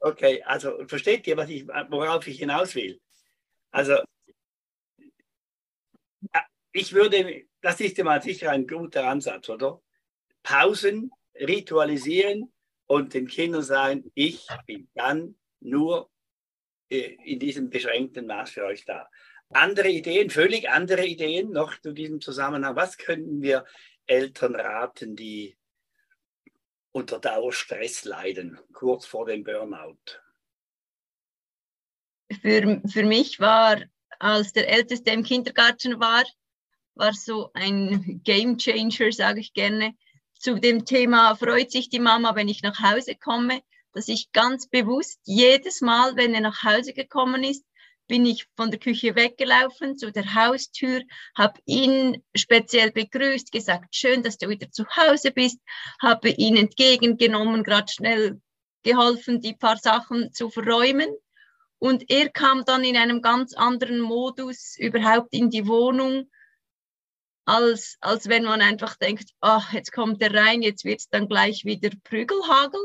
Okay, also versteht ihr, was ich, worauf ich hinaus will? Also, ich würde, das ist mal sicher ein guter Ansatz, oder? Pausen, ritualisieren und den Kindern sagen, ich bin dann nur äh, in diesem beschränkten Maß für euch da. Andere Ideen, völlig andere Ideen noch zu diesem Zusammenhang. Was können wir Eltern raten, die unter Dauerstress leiden, kurz vor dem Burnout? Für, für mich war, als der Älteste im Kindergarten war, war so ein Game Changer, sage ich gerne, zu dem Thema, freut sich die Mama, wenn ich nach Hause komme? dass ich ganz bewusst jedes Mal, wenn er nach Hause gekommen ist, bin ich von der Küche weggelaufen zu der Haustür, habe ihn speziell begrüßt, gesagt, schön, dass du wieder zu Hause bist, habe ihn entgegengenommen, gerade schnell geholfen, die paar Sachen zu verräumen. Und er kam dann in einem ganz anderen Modus überhaupt in die Wohnung, als, als wenn man einfach denkt, ach, jetzt kommt er rein, jetzt wird es dann gleich wieder Prügel hageln.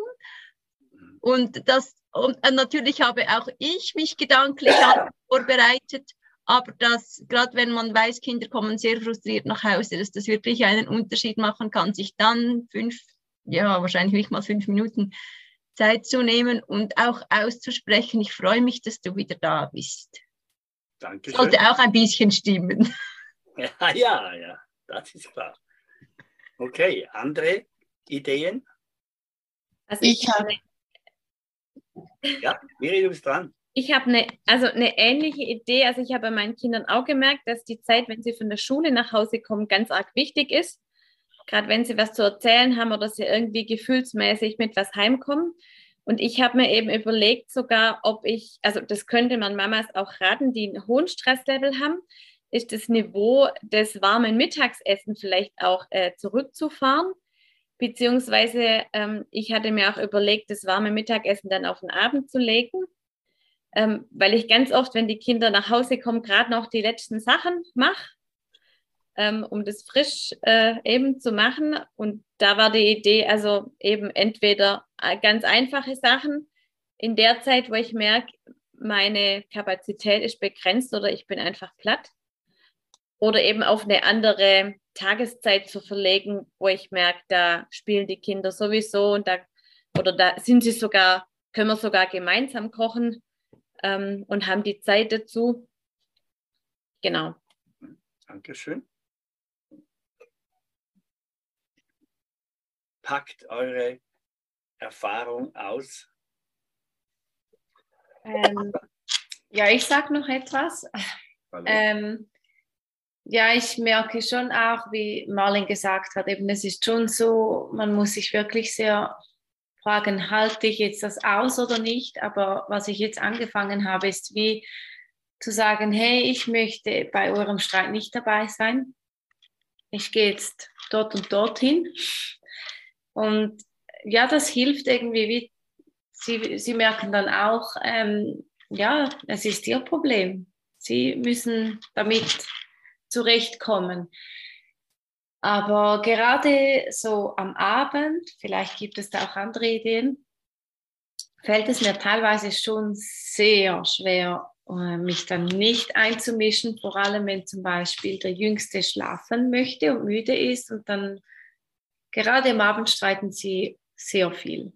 Und das, und natürlich habe auch ich mich gedanklich vorbereitet, aber dass, gerade wenn man weiß, Kinder kommen sehr frustriert nach Hause, dass das wirklich einen Unterschied machen kann, sich dann fünf, ja, wahrscheinlich nicht mal fünf Minuten Zeit zu nehmen und auch auszusprechen, ich freue mich, dass du wieder da bist. Dankeschön. Sollte auch ein bisschen stimmen. Ja, ja, ja, das ist klar. Okay, andere Ideen? Also ich, ich habe ja, Miri, du bist dran. Ich habe eine, also eine ähnliche Idee. Also ich habe bei meinen Kindern auch gemerkt, dass die Zeit, wenn sie von der Schule nach Hause kommen, ganz arg wichtig ist. Gerade wenn sie was zu erzählen haben oder sie irgendwie gefühlsmäßig mit was heimkommen. Und ich habe mir eben überlegt sogar, ob ich, also das könnte man Mamas auch raten, die einen hohen Stresslevel haben, ist das Niveau des warmen Mittagessen vielleicht auch äh, zurückzufahren. Beziehungsweise ähm, ich hatte mir auch überlegt, das warme Mittagessen dann auf den Abend zu legen, ähm, weil ich ganz oft, wenn die Kinder nach Hause kommen, gerade noch die letzten Sachen mache, ähm, um das frisch äh, eben zu machen. Und da war die Idee, also eben entweder äh, ganz einfache Sachen in der Zeit, wo ich merke, meine Kapazität ist begrenzt oder ich bin einfach platt. Oder eben auf eine andere Tageszeit zu verlegen, wo ich merke, da spielen die Kinder sowieso und da oder da sind sie sogar, können wir sogar gemeinsam kochen ähm, und haben die Zeit dazu. Genau. Dankeschön. Packt eure Erfahrung aus. Ähm, ja, ich sage noch etwas. Ähm, ja, ich merke schon auch, wie Marlin gesagt hat, eben es ist schon so, man muss sich wirklich sehr fragen, halte ich jetzt das aus oder nicht? Aber was ich jetzt angefangen habe, ist wie zu sagen, hey, ich möchte bei eurem Streit nicht dabei sein. Ich gehe jetzt dort und dorthin. Und ja, das hilft irgendwie, wie sie, sie merken dann auch, ähm, ja, es ist ihr Problem. Sie müssen damit zurechtkommen. Aber gerade so am Abend, vielleicht gibt es da auch andere Ideen, fällt es mir teilweise schon sehr schwer, äh, mich dann nicht einzumischen, vor allem wenn zum Beispiel der Jüngste schlafen möchte und müde ist und dann gerade am Abend streiten sie sehr viel.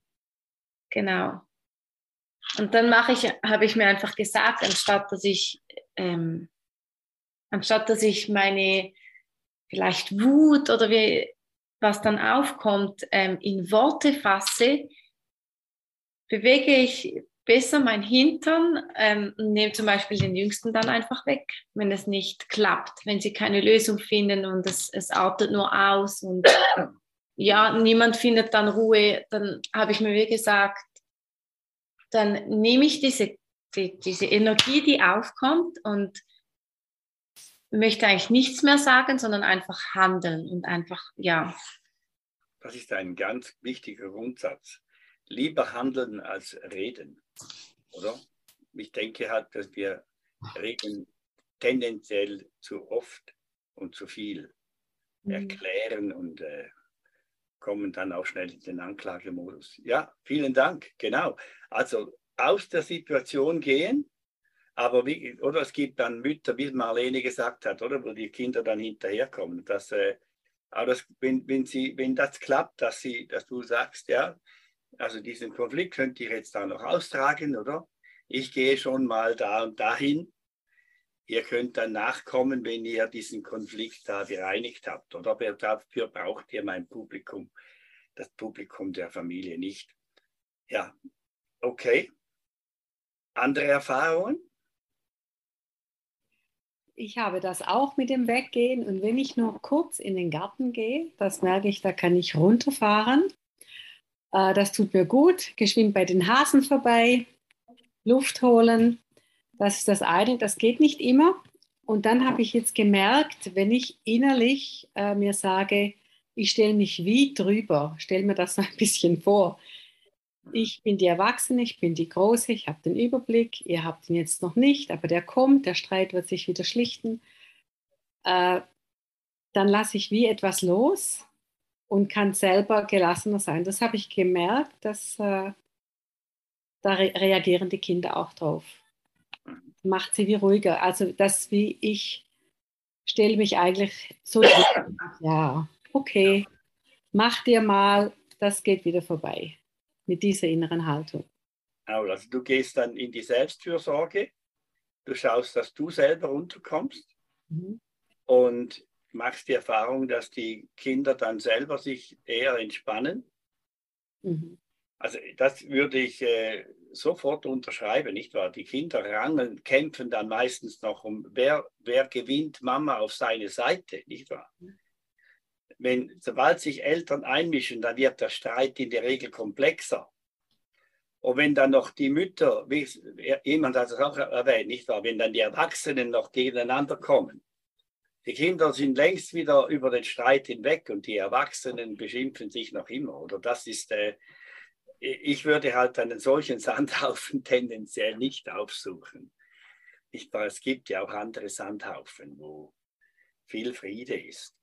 Genau. Und dann mache ich, habe ich mir einfach gesagt, anstatt dass ich ähm, anstatt dass ich meine vielleicht Wut oder wie, was dann aufkommt, ähm, in Worte fasse, bewege ich besser mein Hintern ähm, und nehme zum Beispiel den Jüngsten dann einfach weg, wenn es nicht klappt, wenn sie keine Lösung finden und es, es artet nur aus und ja, niemand findet dann Ruhe, dann habe ich mir wie gesagt, dann nehme ich diese, die, diese Energie, die aufkommt und möchte eigentlich nichts mehr sagen, sondern einfach handeln und einfach, ja. Das ist ein ganz wichtiger Grundsatz. Lieber handeln als reden, oder? Ich denke halt, dass wir reden tendenziell zu oft und zu viel mhm. erklären und äh, kommen dann auch schnell in den Anklagemodus. Ja, vielen Dank. Genau. Also aus der Situation gehen, aber wie, oder es gibt dann Mütter, wie Marlene gesagt hat, oder wo die Kinder dann hinterherkommen. Dass, äh, aber das, wenn, wenn, sie, wenn das klappt, dass, sie, dass du sagst, ja, also diesen Konflikt könnt ihr jetzt da noch austragen, oder? Ich gehe schon mal da und dahin. Ihr könnt dann nachkommen, wenn ihr diesen Konflikt da bereinigt habt, oder? Dafür braucht ihr mein Publikum, das Publikum der Familie nicht. Ja, okay. Andere Erfahrungen? ich habe das auch mit dem Weggehen und wenn ich nur kurz in den Garten gehe, das merke ich, da kann ich runterfahren. Äh, das tut mir gut. Geschwind bei den Hasen vorbei, Luft holen. Das ist das eine. Das geht nicht immer. Und dann habe ich jetzt gemerkt, wenn ich innerlich äh, mir sage, ich stelle mich wie drüber, stelle mir das ein bisschen vor ich bin die Erwachsene, ich bin die Große, ich habe den Überblick, ihr habt ihn jetzt noch nicht, aber der kommt, der Streit wird sich wieder schlichten. Äh, dann lasse ich wie etwas los und kann selber gelassener sein. Das habe ich gemerkt, dass äh, da re reagieren die Kinder auch drauf. Macht sie wie ruhiger. Also das wie ich stelle mich eigentlich so, ja, okay, mach dir mal, das geht wieder vorbei mit dieser inneren Haltung. Also du gehst dann in die Selbstfürsorge, du schaust, dass du selber runterkommst mhm. und machst die Erfahrung, dass die Kinder dann selber sich eher entspannen. Mhm. Also das würde ich äh, sofort unterschreiben, nicht wahr? Die Kinder rangeln, kämpfen dann meistens noch um, wer, wer gewinnt Mama auf seine Seite, nicht wahr? Wenn, sobald sich Eltern einmischen, dann wird der Streit in der Regel komplexer. Und wenn dann noch die Mütter, wie jemand hat es auch erwähnt, nicht wahr, wenn dann die Erwachsenen noch gegeneinander kommen. Die Kinder sind längst wieder über den Streit hinweg und die Erwachsenen beschimpfen sich noch immer. Oder das ist, äh, ich würde halt einen solchen Sandhaufen tendenziell nicht aufsuchen. Nicht wahr? Es gibt ja auch andere Sandhaufen, wo viel Friede ist.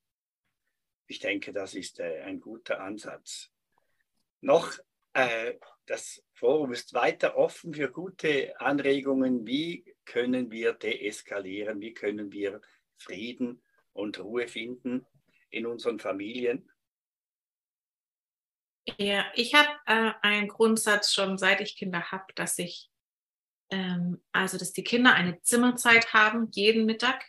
Ich denke, das ist äh, ein guter Ansatz. Noch, äh, das Forum ist weiter offen für gute Anregungen. Wie können wir deeskalieren? Wie können wir Frieden und Ruhe finden in unseren Familien? Ja, ich habe äh, einen Grundsatz schon seit ich Kinder habe, dass ich, ähm, also dass die Kinder eine Zimmerzeit haben, jeden Mittag,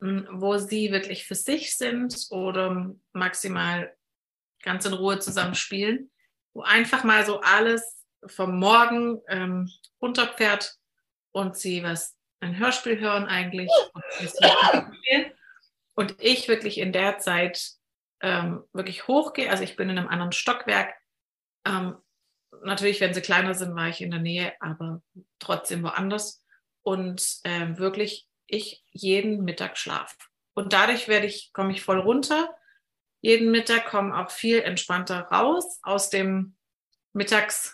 hm, wo sie wirklich für sich sind oder maximal ganz in Ruhe zusammen spielen, wo einfach mal so alles vom Morgen ähm, runterfährt und sie was ein Hörspiel hören eigentlich und, und ich wirklich in der Zeit ähm, wirklich hochgehe. Also ich bin in einem anderen Stockwerk. Ähm, natürlich, wenn sie kleiner sind, war ich in der Nähe, aber trotzdem woanders. Und ähm, wirklich ich jeden Mittag schlafe. Und dadurch werde ich, komme ich voll runter. Jeden Mittag komme auch viel entspannter raus aus dem Mittagsruhen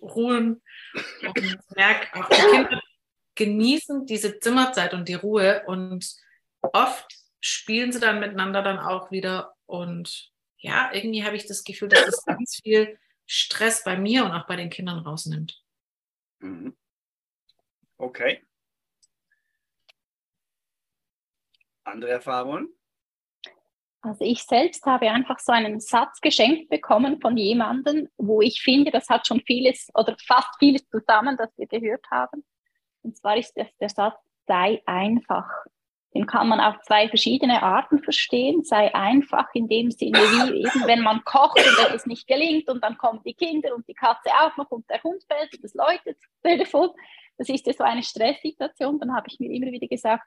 und merke auch die Kinder genießen diese Zimmerzeit und die Ruhe und oft spielen sie dann miteinander dann auch wieder und ja, irgendwie habe ich das Gefühl, dass es ganz viel Stress bei mir und auch bei den Kindern rausnimmt. Mhm. Okay. Andere Erfahrungen? Also ich selbst habe einfach so einen Satz geschenkt bekommen von jemandem, wo ich finde, das hat schon vieles oder fast vieles zusammen, das wir gehört haben. Und zwar ist das der Satz, sei einfach. Den kann man auf zwei verschiedene Arten verstehen. Sei einfach in dem Sinne, wie eben, wenn man kocht und etwas nicht gelingt und dann kommen die Kinder und die Katze auch noch und der Hund fällt und das läutet Telefon. Das ist ja so eine Stresssituation. Dann habe ich mir immer wieder gesagt,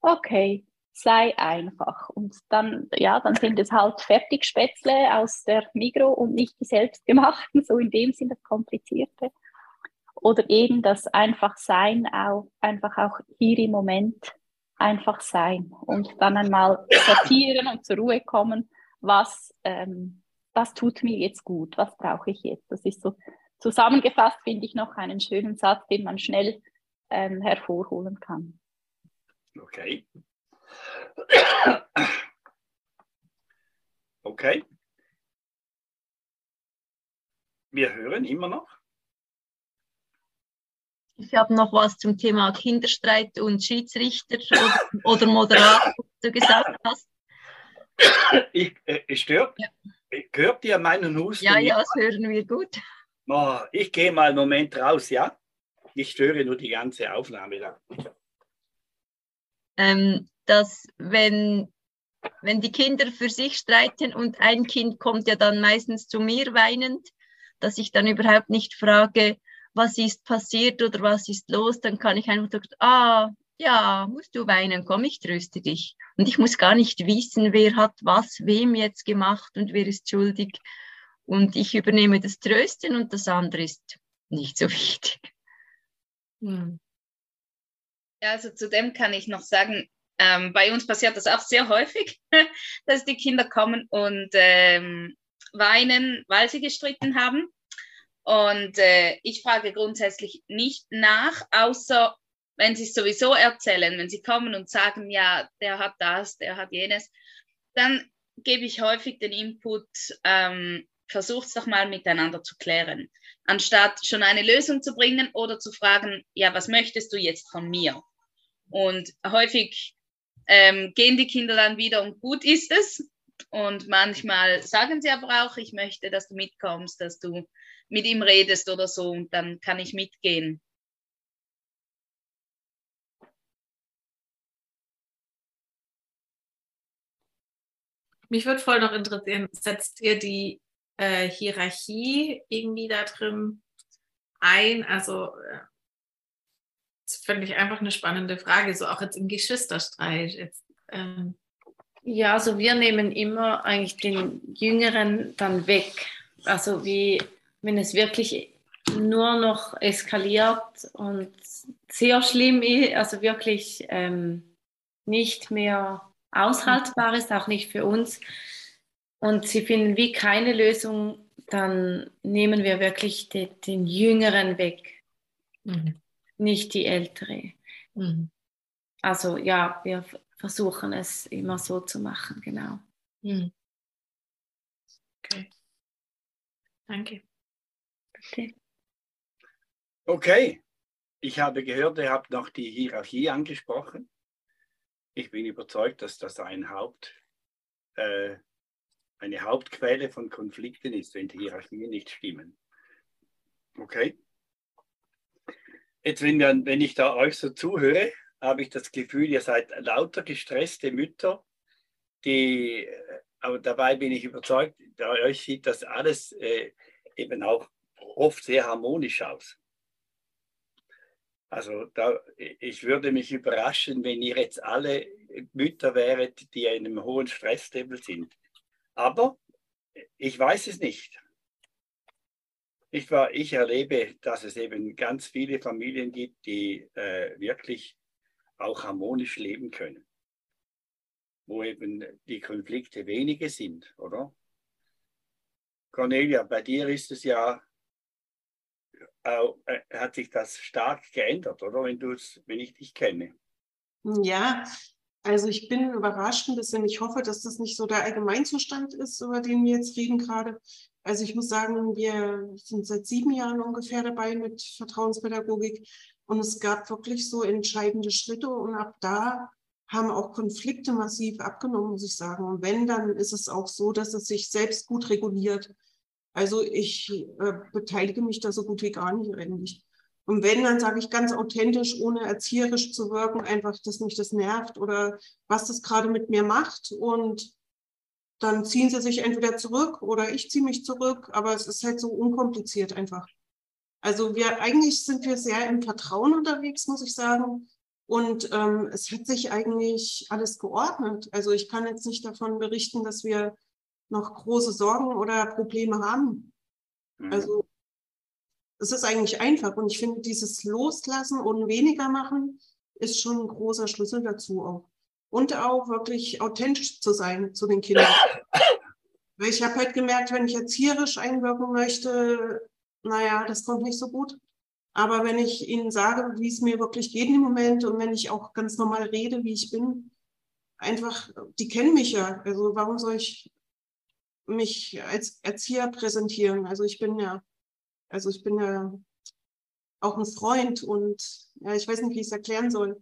okay, sei einfach. Und dann, ja, dann sind es halt Fertigspätzle aus der Migro und nicht die selbstgemachten, so in dem Sinne das Komplizierte. Oder eben das einfach Sein, auch, einfach auch hier im Moment einfach sein und dann einmal sortieren und zur Ruhe kommen, was, ähm, was tut mir jetzt gut, was brauche ich jetzt. Das ist so zusammengefasst, finde ich noch einen schönen Satz, den man schnell ähm, hervorholen kann. Okay. Okay. Wir hören immer noch. Ich habe noch was zum Thema Kinderstreit und Schiedsrichter oder, oder Moderator, was du gesagt hast. Ich, äh, stört, ja. Hört ihr meinen Husten? Ja, ja, das hören wir gut. Oh, ich gehe mal einen Moment raus, ja? Ich störe nur die ganze Aufnahme lang. Ähm, dass wenn, wenn die Kinder für sich streiten und ein Kind kommt ja dann meistens zu mir weinend, dass ich dann überhaupt nicht frage, was ist passiert oder was ist los, dann kann ich einfach sagen, ah, ja, musst du weinen, komm, ich tröste dich. Und ich muss gar nicht wissen, wer hat was wem jetzt gemacht und wer ist schuldig. Und ich übernehme das Trösten und das andere ist nicht so wichtig. Hm. Ja, also zu dem kann ich noch sagen, ähm, bei uns passiert das auch sehr häufig, dass die Kinder kommen und ähm, weinen, weil sie gestritten haben. Und äh, ich frage grundsätzlich nicht nach, außer wenn sie es sowieso erzählen, wenn sie kommen und sagen, ja, der hat das, der hat jenes, dann gebe ich häufig den Input, ähm, versucht es doch mal miteinander zu klären, anstatt schon eine Lösung zu bringen oder zu fragen, ja, was möchtest du jetzt von mir? Und häufig ähm, gehen die Kinder dann wieder und gut ist es. Und manchmal sagen sie aber auch, ich möchte, dass du mitkommst, dass du mit ihm redest oder so und dann kann ich mitgehen. Mich würde voll noch interessieren, setzt ihr die äh, Hierarchie irgendwie da drin ein? Also, äh, das finde ich einfach eine spannende Frage, so auch jetzt im Geschwisterstreit. Jetzt, ähm. Ja, also wir nehmen immer eigentlich den Jüngeren dann weg. Also wie wenn es wirklich nur noch eskaliert und sehr schlimm ist, also wirklich ähm, nicht mehr aushaltbar ist, auch nicht für uns. Und sie finden wie keine Lösung, dann nehmen wir wirklich den, den Jüngeren weg, mhm. nicht die Ältere. Mhm. Also ja, wir versuchen es immer so zu machen, genau. Mhm. Okay. Danke. Bitte. Okay, ich habe gehört, ihr habt noch die Hierarchie angesprochen. Ich bin überzeugt, dass das ein Haupt, äh, eine Hauptquelle von Konflikten ist, wenn die Hierarchien nicht stimmen. Okay? Jetzt, wenn, wir, wenn ich da euch so zuhöre, habe ich das Gefühl, ihr seid lauter gestresste Mütter, die, äh, aber dabei bin ich überzeugt, bei euch sieht das alles äh, eben auch oft sehr harmonisch aus. Also da, ich würde mich überraschen, wenn ihr jetzt alle Mütter wäret, die in einem hohen Stresslevel sind. Aber ich weiß es nicht. Ich, war, ich erlebe, dass es eben ganz viele Familien gibt, die äh, wirklich auch harmonisch leben können, wo eben die Konflikte wenige sind, oder? Cornelia, bei dir ist es ja äh, hat sich das stark geändert, oder? Wenn, wenn ich dich kenne. Ja, also ich bin überrascht ein bisschen. Ich hoffe, dass das nicht so der Allgemeinzustand ist, über den wir jetzt reden gerade. Also ich muss sagen, wir sind seit sieben Jahren ungefähr dabei mit Vertrauenspädagogik und es gab wirklich so entscheidende Schritte und ab da haben auch Konflikte massiv abgenommen, muss ich sagen. Und wenn, dann ist es auch so, dass es sich selbst gut reguliert. Also ich äh, beteilige mich da so gut wie gar nicht eigentlich. Und wenn, dann sage ich ganz authentisch, ohne erzieherisch zu wirken, einfach, dass mich das nervt oder was das gerade mit mir macht. Und dann ziehen sie sich entweder zurück oder ich ziehe mich zurück. Aber es ist halt so unkompliziert einfach. Also wir eigentlich sind wir sehr im Vertrauen unterwegs, muss ich sagen. Und ähm, es hat sich eigentlich alles geordnet. Also ich kann jetzt nicht davon berichten, dass wir noch große Sorgen oder Probleme haben. Mhm. Also es ist eigentlich einfach und ich finde, dieses Loslassen und weniger machen ist schon ein großer Schlüssel dazu auch. Und auch wirklich authentisch zu sein zu den Kindern. Weil ich habe halt gemerkt, wenn ich erzieherisch einwirken möchte, naja, das kommt nicht so gut. Aber wenn ich ihnen sage, wie es mir wirklich geht im Moment und wenn ich auch ganz normal rede, wie ich bin, einfach, die kennen mich ja. Also warum soll ich mich als Erzieher präsentieren. Also ich bin ja, also ich bin ja auch ein Freund und ja, ich weiß nicht, wie ich es erklären soll.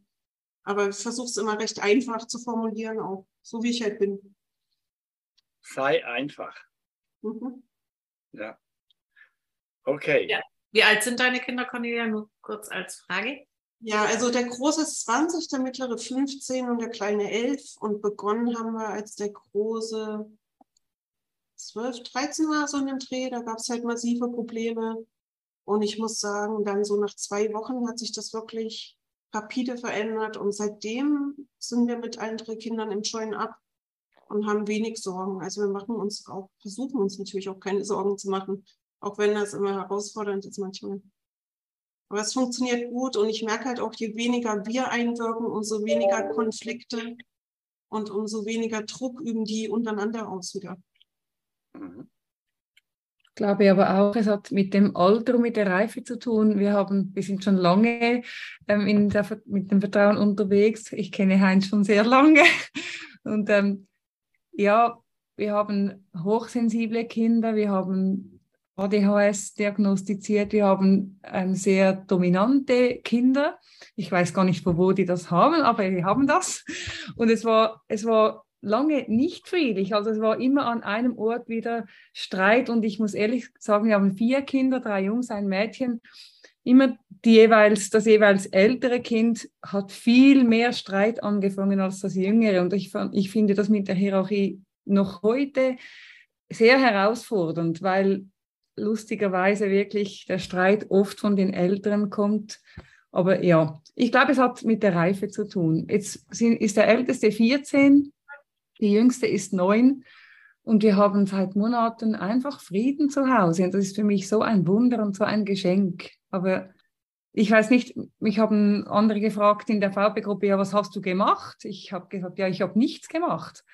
Aber ich versuche es immer recht einfach zu formulieren, auch so wie ich halt bin. Sei einfach. Mhm. Ja. Okay. Ja. Wie alt sind deine Kinder, Cornelia? Nur kurz als Frage. Ja, also der Große ist 20, der Mittlere 15 und der Kleine 11. Und begonnen haben wir, als der Große 12, 13 war so in dem Dreh, da gab es halt massive Probleme. Und ich muss sagen, dann so nach zwei Wochen hat sich das wirklich rapide verändert. Und seitdem sind wir mit allen drei Kindern im Join ab und haben wenig Sorgen. Also wir machen uns auch, versuchen uns natürlich auch keine Sorgen zu machen, auch wenn das immer herausfordernd ist manchmal. Aber es funktioniert gut und ich merke halt auch, je weniger wir einwirken, umso weniger Konflikte und umso weniger Druck üben die untereinander aus wieder. Mhm. Ich glaube aber auch, es hat mit dem Alter und mit der Reife zu tun. Wir, haben, wir sind schon lange ähm, der, mit dem Vertrauen unterwegs. Ich kenne Heinz schon sehr lange. Und ähm, ja, wir haben hochsensible Kinder, wir haben ADHS diagnostiziert, wir haben ähm, sehr dominante Kinder. Ich weiß gar nicht, wo die das haben, aber wir haben das. Und es war, es war lange nicht friedlich. Also es war immer an einem Ort wieder Streit und ich muss ehrlich sagen, wir haben vier Kinder, drei Jungs, ein Mädchen. Immer die jeweils, das jeweils ältere Kind hat viel mehr Streit angefangen als das jüngere und ich, ich finde das mit der Hierarchie noch heute sehr herausfordernd, weil lustigerweise wirklich der Streit oft von den Älteren kommt. Aber ja, ich glaube, es hat mit der Reife zu tun. Jetzt sind, ist der Älteste 14, die jüngste ist neun. Und wir haben seit Monaten einfach Frieden zu Hause. Und das ist für mich so ein Wunder und so ein Geschenk. Aber ich weiß nicht, mich haben andere gefragt in der VB-Gruppe, ja, was hast du gemacht? Ich habe gesagt, ja, ich habe nichts gemacht.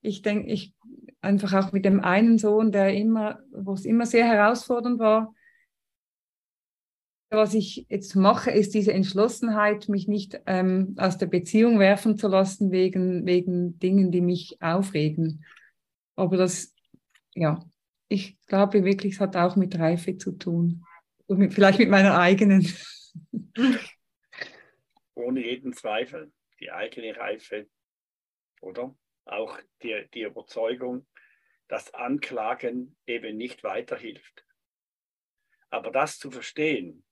Ich denke, ich einfach auch mit dem einen Sohn, der immer, wo es immer sehr herausfordernd war, was ich jetzt mache, ist diese Entschlossenheit, mich nicht ähm, aus der Beziehung werfen zu lassen wegen, wegen Dingen, die mich aufregen. Aber das, ja, ich glaube wirklich, es hat auch mit Reife zu tun. Und mit, vielleicht mit meiner eigenen. Ohne jeden Zweifel. Die eigene Reife, oder? Auch die, die Überzeugung, dass Anklagen eben nicht weiterhilft. Aber das zu verstehen,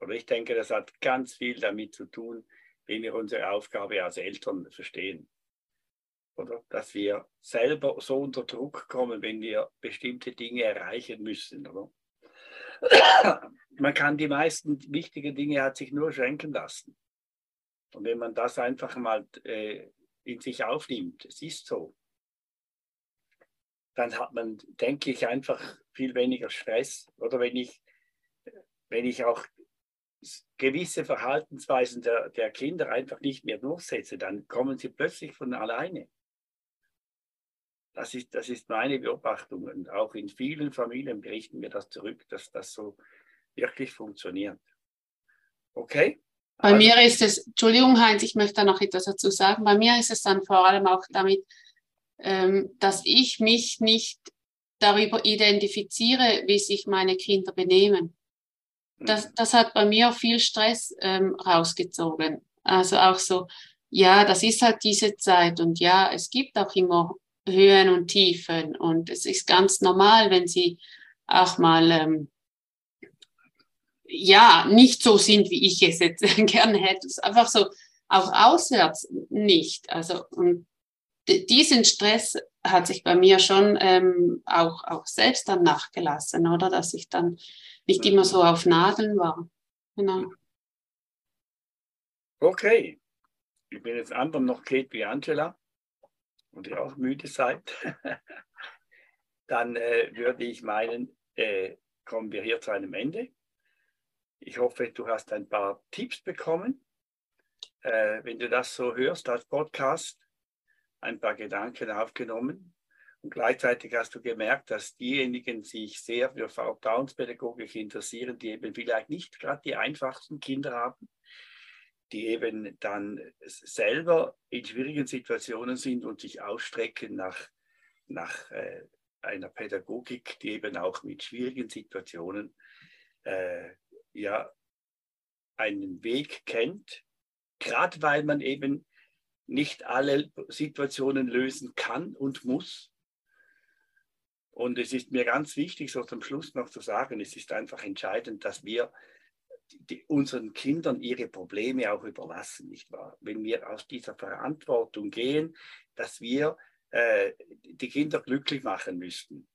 oder ich denke, das hat ganz viel damit zu tun, wie wir unsere Aufgabe als Eltern verstehen. Oder dass wir selber so unter Druck kommen, wenn wir bestimmte Dinge erreichen müssen. Oder? Man kann die meisten wichtigen Dinge hat sich nur schenken lassen. Und wenn man das einfach mal äh, in sich aufnimmt, es ist so, dann hat man, denke ich, einfach viel weniger Stress. Oder wenn ich, wenn ich auch gewisse Verhaltensweisen der, der Kinder einfach nicht mehr durchsetze, dann kommen sie plötzlich von alleine. Das ist, das ist meine Beobachtung. Und auch in vielen Familien berichten wir das zurück, dass das so wirklich funktioniert. Okay? Bei also, mir ist es, Entschuldigung Heinz, ich möchte da noch etwas dazu sagen. Bei mir ist es dann vor allem auch damit, ähm, dass ich mich nicht darüber identifiziere, wie sich meine Kinder benehmen das, das hat bei mir viel Stress ähm, rausgezogen. Also auch so, ja, das ist halt diese Zeit und ja, es gibt auch immer Höhen und Tiefen und es ist ganz normal, wenn sie auch mal ähm, ja nicht so sind, wie ich es jetzt gerne hätte. Es ist einfach so auch auswärts nicht. Also und diesen Stress hat sich bei mir schon ähm, auch, auch selbst dann nachgelassen, oder? Dass ich dann nicht immer so auf Nadeln war. Genau. Okay. Ich bin jetzt anderen noch Kate wie Angela und ihr auch müde seid. Dann äh, würde ich meinen, äh, kommen wir hier zu einem Ende. Ich hoffe, du hast ein paar Tipps bekommen. Äh, wenn du das so hörst als Podcast, ein paar Gedanken aufgenommen. Und gleichzeitig hast du gemerkt, dass diejenigen sich sehr für Vertrauenspädagogik interessieren, die eben vielleicht nicht gerade die einfachsten Kinder haben, die eben dann selber in schwierigen Situationen sind und sich ausstrecken nach, nach äh, einer Pädagogik, die eben auch mit schwierigen Situationen äh, ja, einen Weg kennt, gerade weil man eben nicht alle Situationen lösen kann und muss. Und es ist mir ganz wichtig, so zum Schluss noch zu sagen, es ist einfach entscheidend, dass wir die, unseren Kindern ihre Probleme auch überlassen, nicht wahr? Wenn wir aus dieser Verantwortung gehen, dass wir äh, die Kinder glücklich machen müssten.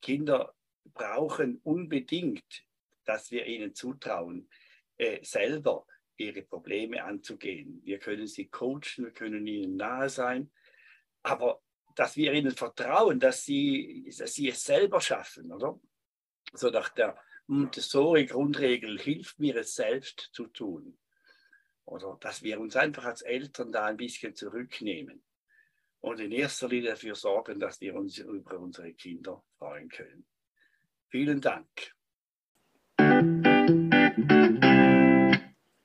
Kinder brauchen unbedingt, dass wir ihnen zutrauen, äh, selber ihre Probleme anzugehen. Wir können sie coachen, wir können ihnen nahe sein, aber dass wir ihnen vertrauen, dass sie, dass sie es selber schaffen, oder? So nach der Montessori-Grundregel hilft mir es selbst zu tun. Oder dass wir uns einfach als Eltern da ein bisschen zurücknehmen und in erster Linie dafür sorgen, dass wir uns über unsere Kinder freuen können. Vielen Dank.